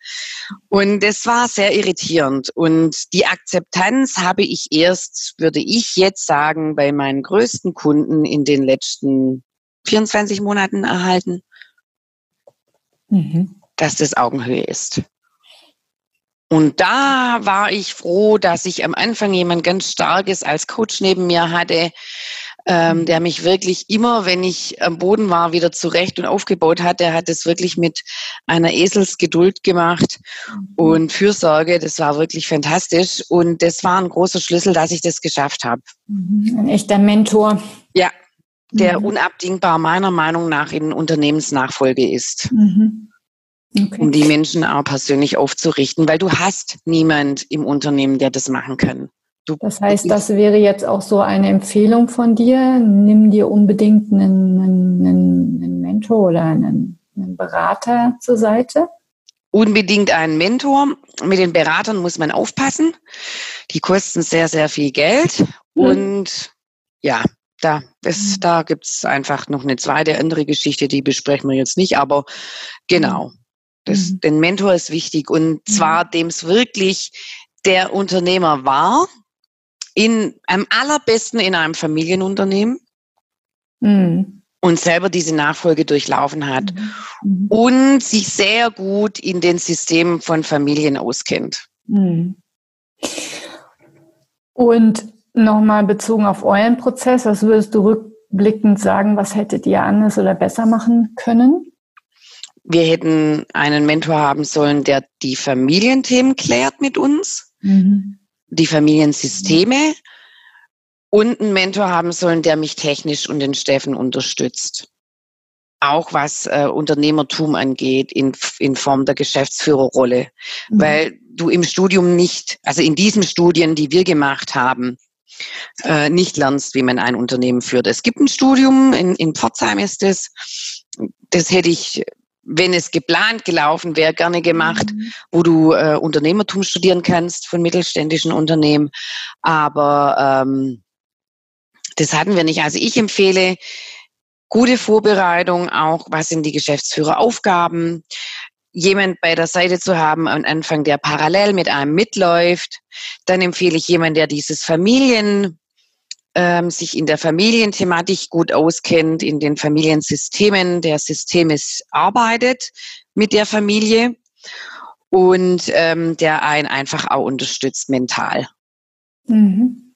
Und das war sehr irritierend. Und die Akzeptanz habe ich erst, würde ich jetzt sagen, bei meinen größten Kunden in den letzten 24 Monaten erhalten, mhm. dass das Augenhöhe ist. Und da war ich froh, dass ich am Anfang jemand ganz Starkes als Coach neben mir hatte, ähm, mhm. der mich wirklich immer, wenn ich am Boden war, wieder zurecht und aufgebaut hat. Der hat es wirklich mit einer Eselsgeduld gemacht mhm. und Fürsorge. Das war wirklich fantastisch. Und das war ein großer Schlüssel, dass ich das geschafft habe. Mhm. Ein echter Mentor. Ja, der mhm. unabdingbar meiner Meinung nach in Unternehmensnachfolge ist. Mhm. Okay. um die Menschen auch persönlich aufzurichten, weil du hast niemand im Unternehmen, der das machen kann. Du, das heißt, das wäre jetzt auch so eine Empfehlung von dir. Nimm dir unbedingt einen, einen, einen Mentor oder einen, einen Berater zur Seite. Unbedingt einen Mentor. Mit den Beratern muss man aufpassen. Die kosten sehr, sehr viel Geld. Mhm. Und ja, da, das, mhm. da gibt es einfach noch eine zweite andere Geschichte, die besprechen wir jetzt nicht, aber genau. Mhm. Das, mhm. Den Mentor ist wichtig und mhm. zwar dem es wirklich der Unternehmer war, in, am allerbesten in einem Familienunternehmen mhm. und selber diese Nachfolge durchlaufen hat mhm. mhm. und sich sehr gut in den Systemen von Familien auskennt. Mhm. Und nochmal bezogen auf euren Prozess, was würdest du rückblickend sagen, was hättet ihr anders oder besser machen können? Wir hätten einen Mentor haben sollen, der die Familienthemen klärt mit uns, mhm. die Familiensysteme und einen Mentor haben sollen, der mich technisch und den Steffen unterstützt. Auch was äh, Unternehmertum angeht, in, in Form der Geschäftsführerrolle. Mhm. Weil du im Studium nicht, also in diesen Studien, die wir gemacht haben, äh, nicht lernst, wie man ein Unternehmen führt. Es gibt ein Studium, in, in Pforzheim ist es, das hätte ich wenn es geplant gelaufen wäre, gerne gemacht, mhm. wo du äh, Unternehmertum studieren kannst von mittelständischen Unternehmen. Aber ähm, das hatten wir nicht. Also ich empfehle gute Vorbereitung, auch was sind die Geschäftsführeraufgaben, jemand bei der Seite zu haben am Anfang, der parallel mit einem mitläuft. Dann empfehle ich jemanden, der dieses Familien ähm, sich in der Familienthematik gut auskennt, in den Familiensystemen, der systemisch arbeitet mit der Familie. und ähm, der einen einfach auch unterstützt mental. Mhm.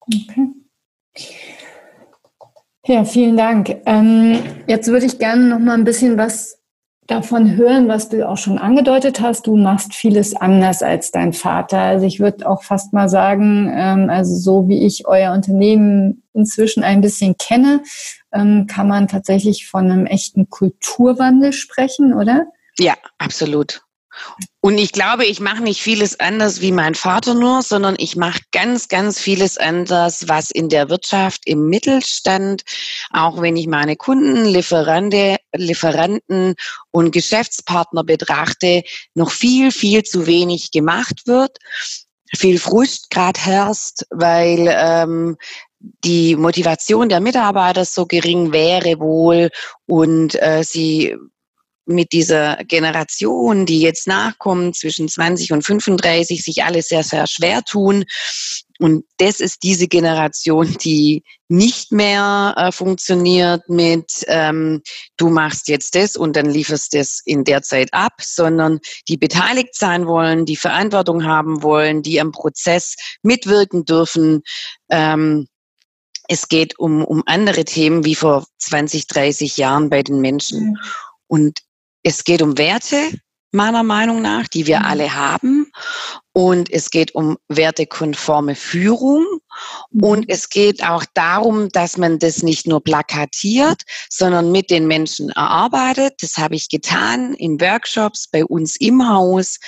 Okay. Ja, vielen Dank. Ähm, jetzt würde ich gerne noch mal ein bisschen was davon hören, was du auch schon angedeutet hast. Du machst vieles anders als dein Vater. Also ich würde auch fast mal sagen, ähm, also so wie ich euer Unternehmen inzwischen ein bisschen kenne, ähm, kann man tatsächlich von einem echten Kulturwandel sprechen, oder? Ja, absolut. Und ich glaube, ich mache nicht vieles anders wie mein Vater nur, sondern ich mache ganz, ganz vieles anders, was in der Wirtschaft, im Mittelstand, auch wenn ich meine Kunden, Lieferante, Lieferanten und Geschäftspartner betrachte, noch viel, viel zu wenig gemacht wird. Viel Frust gerade herrscht, weil ähm, die Motivation der Mitarbeiter so gering wäre wohl und äh, sie mit dieser Generation, die jetzt nachkommt, zwischen 20 und 35, sich alle sehr, sehr schwer tun. Und das ist diese Generation, die nicht mehr äh, funktioniert mit, ähm, du machst jetzt das und dann lieferst das in der Zeit ab, sondern die beteiligt sein wollen, die Verantwortung haben wollen, die am Prozess mitwirken dürfen. Ähm, es geht um, um andere Themen wie vor 20, 30 Jahren bei den Menschen. Mhm. Und es geht um Werte, meiner Meinung nach, die wir mhm. alle haben. Und es geht um wertekonforme Führung. Mhm. Und es geht auch darum, dass man das nicht nur plakatiert, sondern mit den Menschen erarbeitet. Das habe ich getan in Workshops bei uns im Haus.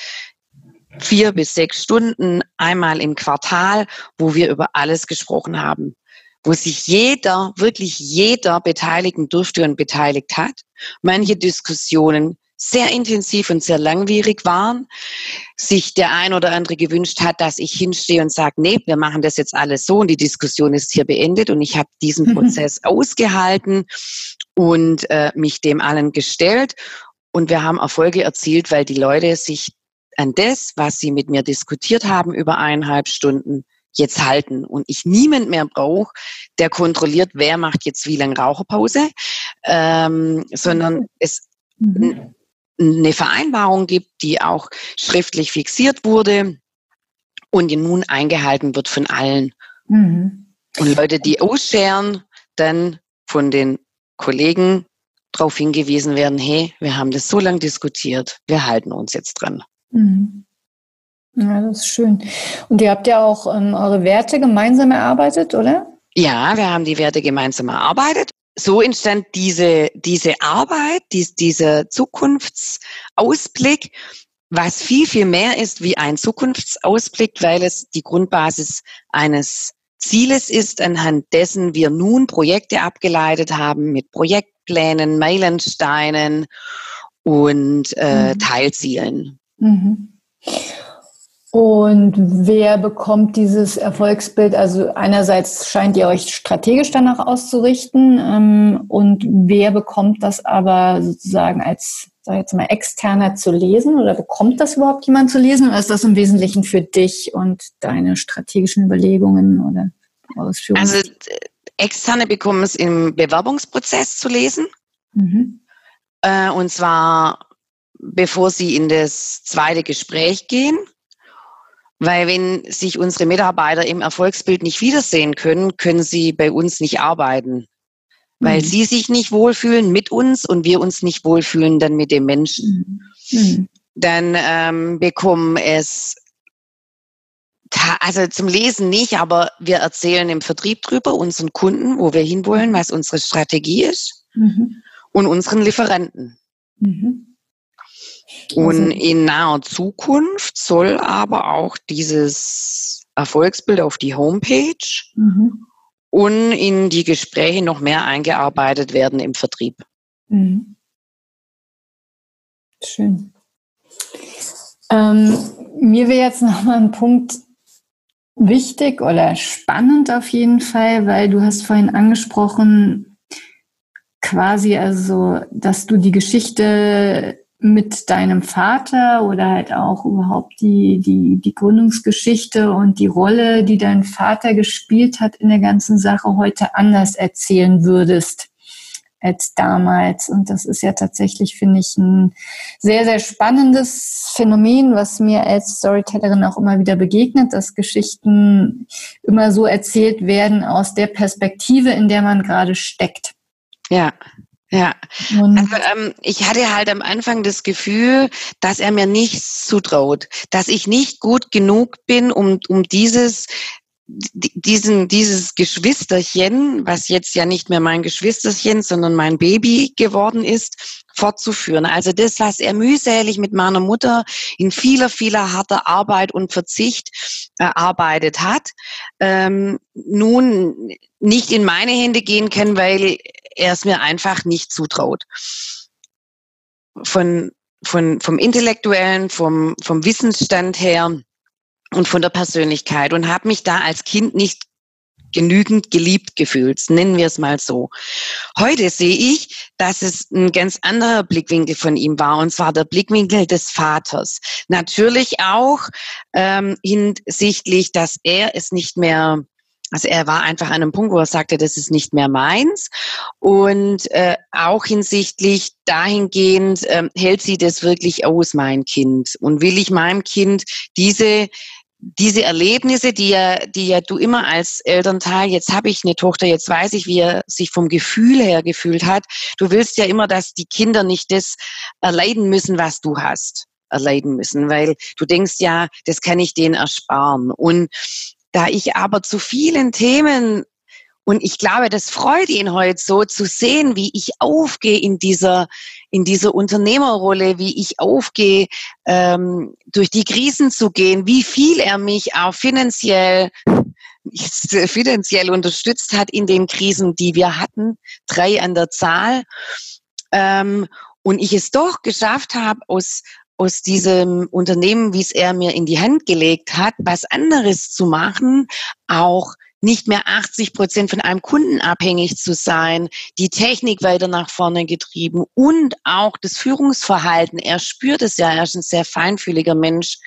Vier bis sechs Stunden einmal im Quartal, wo wir über alles gesprochen haben wo sich jeder, wirklich jeder beteiligen durfte und beteiligt hat. Manche Diskussionen sehr intensiv und sehr langwierig waren, sich der ein oder andere gewünscht hat, dass ich hinstehe und sage, nee, wir machen das jetzt alles so und die Diskussion ist hier beendet und ich habe diesen mhm. Prozess ausgehalten und äh, mich dem allen gestellt und wir haben Erfolge erzielt, weil die Leute sich an das, was sie mit mir diskutiert haben über eineinhalb Stunden, jetzt halten und ich niemand mehr brauche, der kontrolliert, wer macht jetzt wie lange Raucherpause, ähm, sondern es mhm. eine Vereinbarung gibt, die auch schriftlich fixiert wurde und die nun eingehalten wird von allen. Mhm. Und Leute, die ausscheren, dann von den Kollegen darauf hingewiesen werden, hey, wir haben das so lange diskutiert, wir halten uns jetzt dran. Mhm. Ja, das ist schön. Und ihr habt ja auch ähm, eure Werte gemeinsam erarbeitet, oder? Ja, wir haben die Werte gemeinsam erarbeitet. So entstand diese, diese Arbeit, dies, dieser Zukunftsausblick, was viel, viel mehr ist wie ein Zukunftsausblick, weil es die Grundbasis eines Zieles ist, anhand dessen wir nun Projekte abgeleitet haben mit Projektplänen, Meilensteinen und äh, mhm. Teilzielen. Mhm. Und wer bekommt dieses Erfolgsbild? Also einerseits scheint ihr euch strategisch danach auszurichten ähm, und wer bekommt das aber sozusagen als, sag ich jetzt mal, externer zu lesen oder bekommt das überhaupt jemand zu lesen oder ist das im Wesentlichen für dich und deine strategischen Überlegungen oder Ausführungen? Also externe bekommen es im Bewerbungsprozess zu lesen mhm. äh, und zwar bevor sie in das zweite Gespräch gehen weil wenn sich unsere Mitarbeiter im Erfolgsbild nicht wiedersehen können, können sie bei uns nicht arbeiten. Weil mhm. sie sich nicht wohlfühlen mit uns und wir uns nicht wohlfühlen dann mit dem Menschen. Mhm. mhm. Dann ähm, bekommen es also zum Lesen nicht, aber wir erzählen im Vertrieb drüber, unseren Kunden, wo wir hinwollen, was unsere Strategie ist mhm. und unseren Lieferanten. Mhm. Und also in naher Zukunft soll aber auch dieses Erfolgsbild auf die Homepage mhm. und in die Gespräche noch mehr eingearbeitet werden im Vertrieb. Mhm. Schön. Ähm, mir wäre jetzt noch mal ein Punkt wichtig oder spannend auf jeden Fall, weil du hast vorhin angesprochen, quasi also, dass du die Geschichte mit deinem Vater oder halt auch überhaupt die, die, die Gründungsgeschichte und die Rolle, die dein Vater gespielt hat in der ganzen Sache, heute anders erzählen würdest. als damals. Und das ist ja tatsächlich, finde ich, ein sehr, sehr spannendes Phänomen, was mir als Storytellerin auch immer wieder begegnet, dass Geschichten immer so erzählt werden aus der Perspektive, in der man gerade steckt. Ja, ja, und also ähm, ich hatte halt am Anfang das Gefühl, dass er mir nichts zutraut, dass ich nicht gut genug bin, um, um dieses diesen, dieses Geschwisterchen, was jetzt ja nicht mehr mein Geschwisterchen, sondern mein Baby geworden ist, fortzuführen. Also das, was er mühselig mit meiner Mutter in vieler, vieler harter Arbeit und Verzicht erarbeitet hat, ähm, nun nicht in meine Hände gehen kann, weil er es mir einfach nicht zutraut. Von, von, vom Intellektuellen, vom, vom Wissensstand her und von der Persönlichkeit und habe mich da als Kind nicht genügend geliebt gefühlt, nennen wir es mal so. Heute sehe ich, dass es ein ganz anderer Blickwinkel von ihm war, und zwar der Blickwinkel des Vaters. Natürlich auch ähm, hinsichtlich, dass er es nicht mehr also er war einfach an einem Punkt, wo er sagte, das ist nicht mehr meins. Und äh, auch hinsichtlich dahingehend, äh, hält sie das wirklich aus, mein Kind? Und will ich meinem Kind diese diese Erlebnisse, die ja, die ja du immer als Elternteil, jetzt habe ich eine Tochter, jetzt weiß ich, wie er sich vom Gefühl her gefühlt hat. Du willst ja immer, dass die Kinder nicht das erleiden müssen, was du hast, erleiden müssen, weil du denkst ja, das kann ich denen ersparen. Und da ich aber zu vielen Themen und ich glaube, das freut ihn heute so zu sehen, wie ich aufgehe in dieser, in dieser Unternehmerrolle, wie ich aufgehe, ähm, durch die Krisen zu gehen, wie viel er mich auch finanziell, finanziell unterstützt hat in den Krisen, die wir hatten, drei an der Zahl. Ähm, und ich es doch geschafft habe, aus, aus diesem Unternehmen, wie es er mir in die Hand gelegt hat, was anderes zu machen, auch nicht mehr 80 Prozent von einem Kunden abhängig zu sein, die Technik weiter nach vorne getrieben und auch das Führungsverhalten. Er spürt es ja, er ist ein sehr feinfühliger Mensch,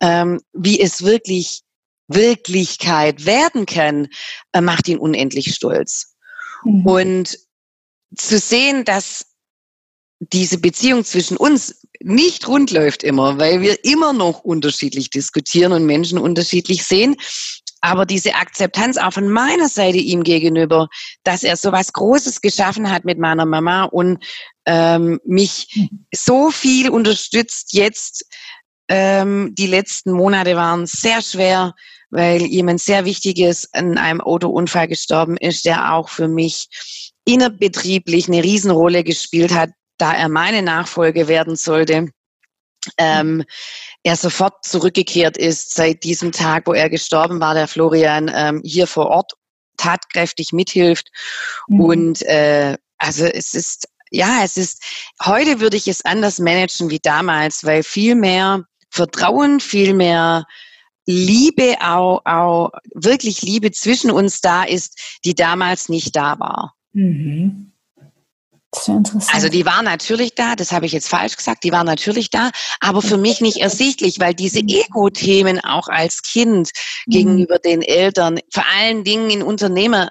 ähm, wie es wirklich Wirklichkeit werden kann, äh, macht ihn unendlich stolz. Mhm. Und zu sehen, dass diese Beziehung zwischen uns nicht rund läuft immer, weil wir immer noch unterschiedlich diskutieren und Menschen unterschiedlich sehen. Aber diese Akzeptanz auch von meiner Seite ihm gegenüber, dass er so was Großes geschaffen hat mit meiner Mama und ähm, mich so viel unterstützt jetzt. Ähm, die letzten Monate waren sehr schwer, weil jemand sehr Wichtiges in einem Autounfall gestorben ist, der auch für mich innerbetrieblich eine Riesenrolle gespielt hat, da er meine Nachfolge werden sollte. Ähm, er sofort zurückgekehrt ist seit diesem Tag, wo er gestorben war, der Florian ähm, hier vor Ort tatkräftig mithilft. Mhm. Und äh, also es ist, ja, es ist, heute würde ich es anders managen wie damals, weil viel mehr Vertrauen, viel mehr Liebe, auch, auch wirklich Liebe zwischen uns da ist, die damals nicht da war. Mhm. Also die war natürlich da, das habe ich jetzt falsch gesagt, die war natürlich da, aber für mich nicht ersichtlich, weil diese mhm. Ego-Themen auch als Kind mhm. gegenüber den Eltern, vor allen Dingen in Unternehmer.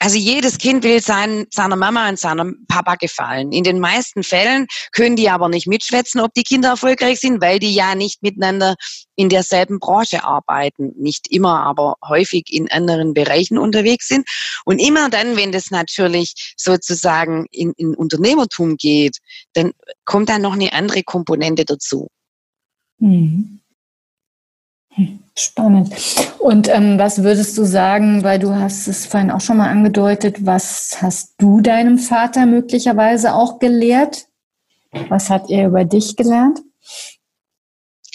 Also jedes Kind will sein, seiner Mama und seinem Papa gefallen. In den meisten Fällen können die aber nicht mitschwätzen, ob die Kinder erfolgreich sind, weil die ja nicht miteinander in derselben Branche arbeiten. Nicht immer, aber häufig in anderen Bereichen unterwegs sind. Und immer dann, wenn das natürlich sozusagen in, in Unternehmertum geht, dann kommt da noch eine andere Komponente dazu. Mhm. Spannend. Und ähm, was würdest du sagen, weil du hast es vorhin auch schon mal angedeutet, was hast du deinem Vater möglicherweise auch gelehrt? Was hat er über dich gelernt?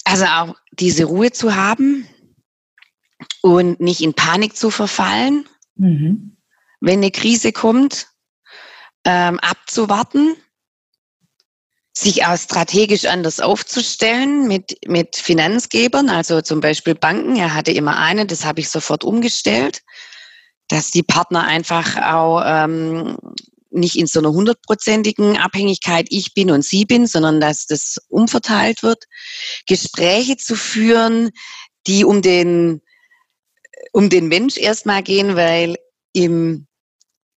Also auch diese Ruhe zu haben und nicht in Panik zu verfallen, mhm. wenn eine Krise kommt, ähm, abzuwarten sich auch strategisch anders aufzustellen mit, mit Finanzgebern, also zum Beispiel Banken. Er hatte immer eine, das habe ich sofort umgestellt, dass die Partner einfach auch ähm, nicht in so einer hundertprozentigen Abhängigkeit ich bin und sie bin, sondern dass das umverteilt wird. Gespräche zu führen, die um den, um den Mensch erstmal gehen, weil im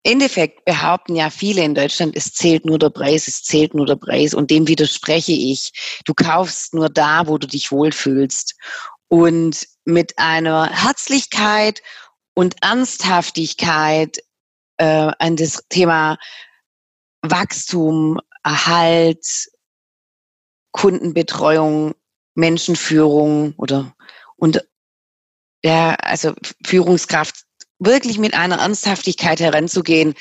Endeffekt behaupten ja viele in Deutschland, es zählt nur der Preis, es zählt nur der Preis und dem widerspreche ich. Du kaufst nur da, wo du dich wohlfühlst. Und mit einer Herzlichkeit und Ernsthaftigkeit äh, an das Thema Wachstum, Erhalt, Kundenbetreuung, Menschenführung oder und ja, also Führungskraft wirklich mit einer Ernsthaftigkeit heranzugehen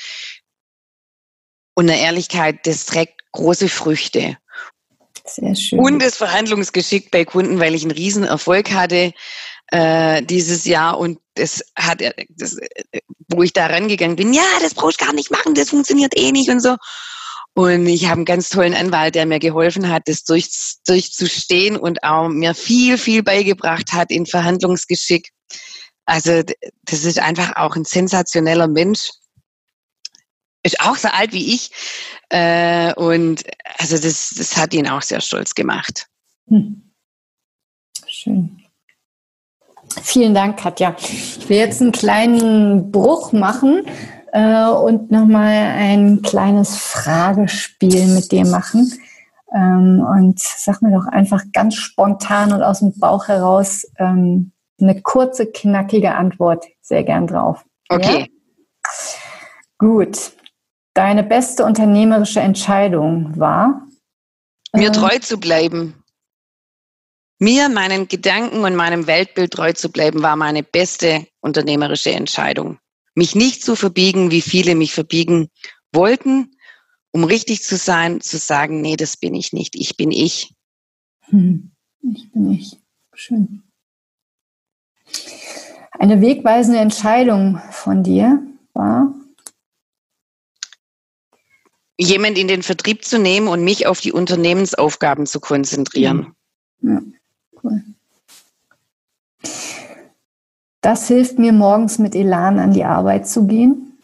und eine Ehrlichkeit, das trägt große Früchte. Sehr schön. Und das Verhandlungsgeschick bei Kunden, weil ich einen riesen Erfolg hatte äh, dieses Jahr und das hat, das, wo ich da rangegangen bin, ja, das brauchst du gar nicht machen, das funktioniert eh nicht und so. Und ich habe einen ganz tollen Anwalt, der mir geholfen hat, das durch, durchzustehen und auch mir viel, viel beigebracht hat in Verhandlungsgeschick. Also das ist einfach auch ein sensationeller Mensch. Ist auch so alt wie ich. Äh, und also das, das hat ihn auch sehr stolz gemacht. Hm. Schön. Vielen Dank, Katja. Ich will jetzt einen kleinen Bruch machen äh, und nochmal ein kleines Fragespiel mit dir machen. Ähm, und sag mir doch einfach ganz spontan und aus dem Bauch heraus, ähm, eine kurze, knackige Antwort sehr gern drauf. Okay. Ja? Gut. Deine beste unternehmerische Entscheidung war? Mir äh, treu zu bleiben. Mir, meinen Gedanken und meinem Weltbild treu zu bleiben, war meine beste unternehmerische Entscheidung. Mich nicht zu verbiegen, wie viele mich verbiegen wollten, um richtig zu sein, zu sagen, nee, das bin ich nicht. Ich bin ich. Hm. Ich bin ich. Schön. Eine wegweisende Entscheidung von dir war? Jemand in den Vertrieb zu nehmen und mich auf die Unternehmensaufgaben zu konzentrieren. Ja, cool. Das hilft mir morgens mit Elan an die Arbeit zu gehen.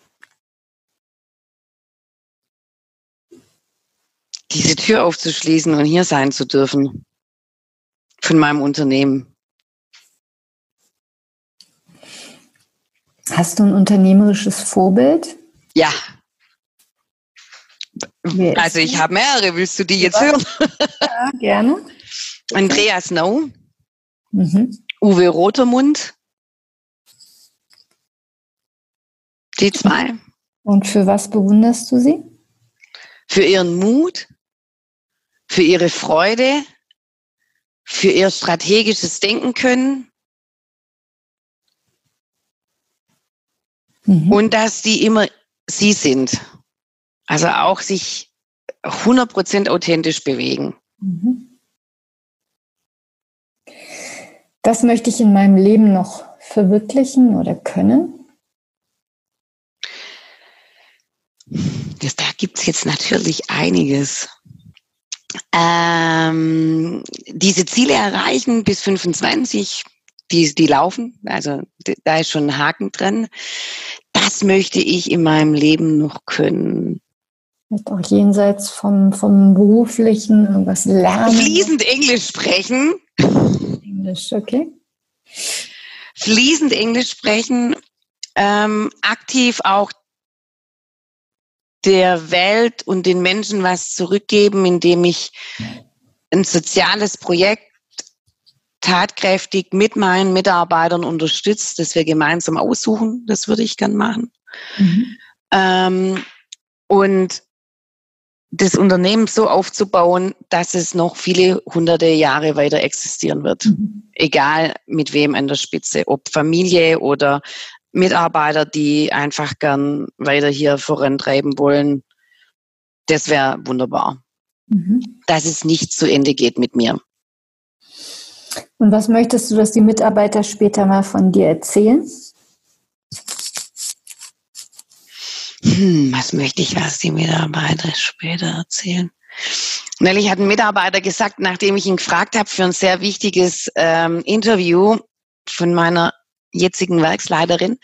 Diese Tür aufzuschließen und hier sein zu dürfen. Von meinem Unternehmen. Hast du ein unternehmerisches Vorbild? Ja. Also ich habe mehrere. Willst du die jetzt hören? Ja, gerne. Andreas Nau, mhm. Uwe Rotermund, die zwei. Und für was bewunderst du sie? Für ihren Mut, für ihre Freude, für ihr strategisches Denken können, Mhm. Und dass die immer sie sind. Also auch sich 100% authentisch bewegen. Mhm. Das möchte ich in meinem Leben noch verwirklichen oder können? Das, da gibt es jetzt natürlich einiges. Ähm, diese Ziele erreichen bis 25, die, die laufen, also da ist schon ein Haken drin. Das möchte ich in meinem Leben noch können. Vielleicht auch jenseits vom, vom beruflichen irgendwas lernen. Fließend Englisch sprechen. Englisch, okay. Fließend Englisch sprechen, ähm, aktiv auch der Welt und den Menschen was zurückgeben, indem ich ein soziales Projekt tatkräftig mit meinen Mitarbeitern unterstützt, dass wir gemeinsam aussuchen. Das würde ich gern machen. Mhm. Ähm, und das Unternehmen so aufzubauen, dass es noch viele hunderte Jahre weiter existieren wird. Mhm. Egal mit wem an der Spitze, ob Familie oder Mitarbeiter, die einfach gern weiter hier vorantreiben wollen. Das wäre wunderbar. Mhm. Dass es nicht zu Ende geht mit mir. Und was möchtest du, dass die Mitarbeiter später mal von dir erzählen? Hm, was möchte ich, was die Mitarbeiter später erzählen? Neulich hat ein Mitarbeiter gesagt, nachdem ich ihn gefragt habe für ein sehr wichtiges ähm, Interview von meiner jetzigen Werksleiterin,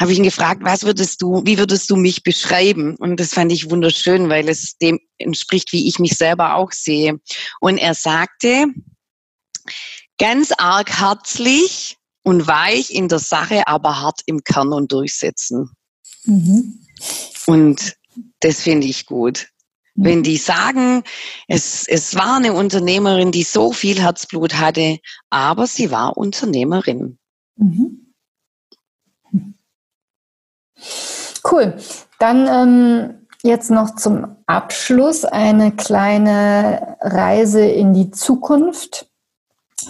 habe ich ihn gefragt, was würdest du, wie würdest du mich beschreiben? Und das fand ich wunderschön, weil es dem entspricht, wie ich mich selber auch sehe. Und er sagte, ganz arg herzlich und weich in der Sache, aber hart im Kern und durchsetzen. Mhm. Und das finde ich gut. Wenn die sagen, es, es war eine Unternehmerin, die so viel Herzblut hatte, aber sie war Unternehmerin. Mhm. Cool. Dann ähm, jetzt noch zum Abschluss eine kleine Reise in die Zukunft.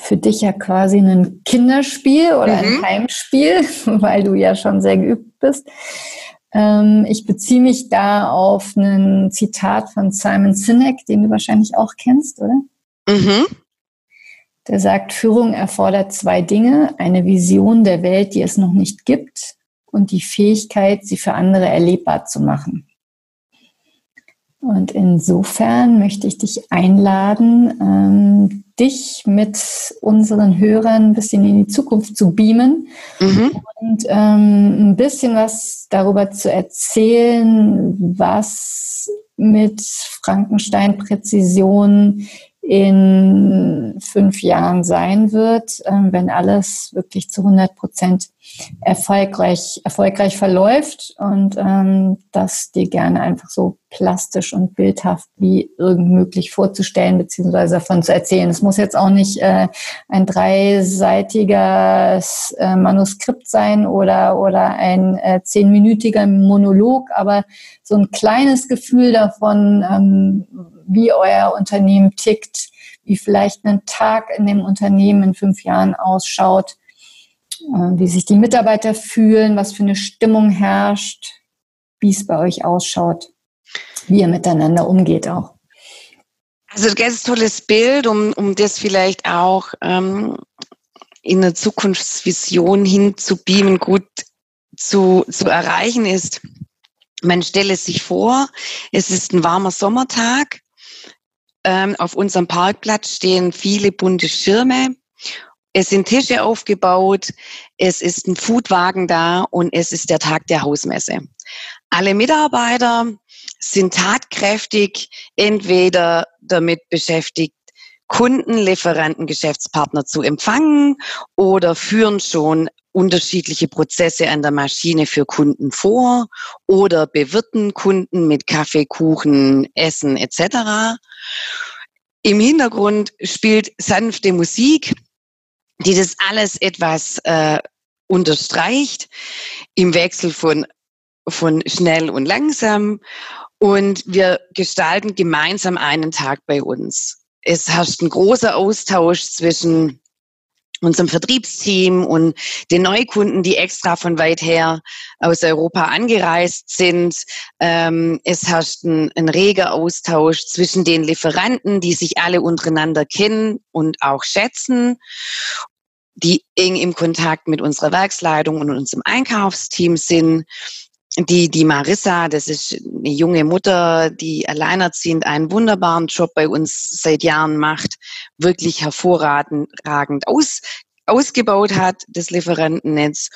Für dich ja quasi ein Kinderspiel oder mhm. ein Heimspiel, weil du ja schon sehr geübt bist. Ähm, ich beziehe mich da auf ein Zitat von Simon Sinek, den du wahrscheinlich auch kennst, oder? Mhm. Der sagt, Führung erfordert zwei Dinge. Eine Vision der Welt, die es noch nicht gibt und die Fähigkeit, sie für andere erlebbar zu machen. Und insofern möchte ich dich einladen, ähm, dich mit unseren Hörern ein bisschen in die Zukunft zu beamen mhm. und ähm, ein bisschen was darüber zu erzählen, was mit Frankenstein-Präzision in fünf Jahren sein wird, ähm, wenn alles wirklich zu 100 Prozent erfolgreich, erfolgreich verläuft und ähm, das dir gerne einfach so plastisch und bildhaft wie irgend möglich vorzustellen beziehungsweise davon zu erzählen. Es muss jetzt auch nicht äh, ein dreiseitiges äh, Manuskript sein oder, oder ein äh, zehnminütiger Monolog, aber so ein kleines Gefühl davon, ähm, wie euer Unternehmen tickt, wie vielleicht ein Tag in dem Unternehmen in fünf Jahren ausschaut, äh, wie sich die Mitarbeiter fühlen, was für eine Stimmung herrscht, wie es bei euch ausschaut, wie ihr miteinander umgeht auch. Also ein ganz tolles Bild, um, um das vielleicht auch ähm, in eine Zukunftsvision hinzubeamen, gut zu, zu erreichen ist, man stelle sich vor, es ist ein warmer Sommertag ähm, auf unserem Parkplatz stehen viele bunte Schirme. Es sind Tische aufgebaut, es ist ein Foodwagen da und es ist der Tag der Hausmesse. Alle Mitarbeiter sind tatkräftig entweder damit beschäftigt, Kunden, Lieferanten, Geschäftspartner zu empfangen oder führen schon unterschiedliche Prozesse an der Maschine für Kunden vor oder bewirten Kunden mit Kaffee, Kuchen, Essen etc. Im Hintergrund spielt sanfte Musik, die das alles etwas äh, unterstreicht, im Wechsel von, von schnell und langsam. Und wir gestalten gemeinsam einen Tag bei uns. Es herrscht ein großer Austausch zwischen unserem Vertriebsteam und den Neukunden, die extra von weit her aus Europa angereist sind. Ähm, es herrscht ein, ein reger Austausch zwischen den Lieferanten, die sich alle untereinander kennen und auch schätzen die eng im Kontakt mit unserer Werksleitung und unserem Einkaufsteam sind die, die Marissa, das ist eine junge Mutter, die alleinerziehend einen wunderbaren Job bei uns seit Jahren macht, wirklich hervorragend aus, ausgebaut hat, das Lieferantennetz.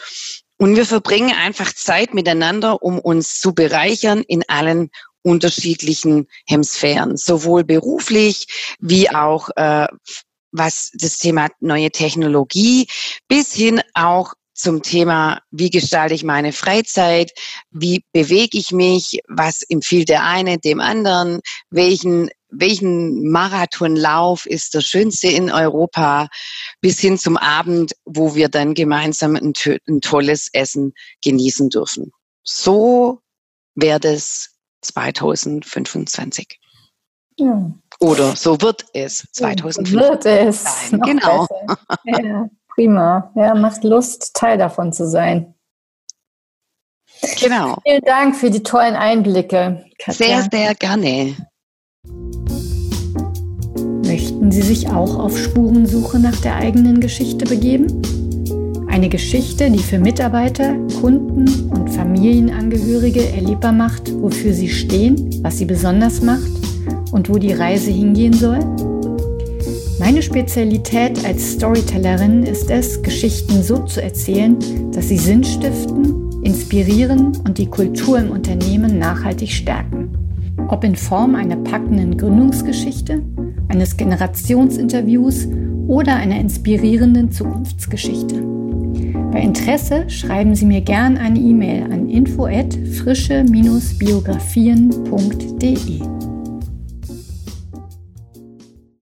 Und wir verbringen einfach Zeit miteinander, um uns zu bereichern in allen unterschiedlichen Hemisphären, sowohl beruflich wie auch äh, was das Thema neue Technologie bis hin auch zum Thema, wie gestalte ich meine Freizeit, wie bewege ich mich, was empfiehlt der eine dem anderen, welchen, welchen Marathonlauf ist der schönste in Europa, bis hin zum Abend, wo wir dann gemeinsam ein, ein tolles Essen genießen dürfen. So wird es 2025. Ja. Oder so wird es 2025. Wird es. Sein. Genau. Ja. Prima. Ja, macht Lust, Teil davon zu sein. Genau. Vielen Dank für die tollen Einblicke. Katja. Sehr, sehr gerne. Möchten Sie sich auch auf Spurensuche nach der eigenen Geschichte begeben? Eine Geschichte, die für Mitarbeiter, Kunden und Familienangehörige erlebbar macht, wofür sie stehen, was sie besonders macht und wo die Reise hingehen soll? Meine Spezialität als Storytellerin ist es, Geschichten so zu erzählen, dass sie Sinn stiften, inspirieren und die Kultur im Unternehmen nachhaltig stärken. Ob in Form einer packenden Gründungsgeschichte, eines Generationsinterviews oder einer inspirierenden Zukunftsgeschichte. Bei Interesse schreiben Sie mir gern eine E-Mail an info@frische-biografien.de.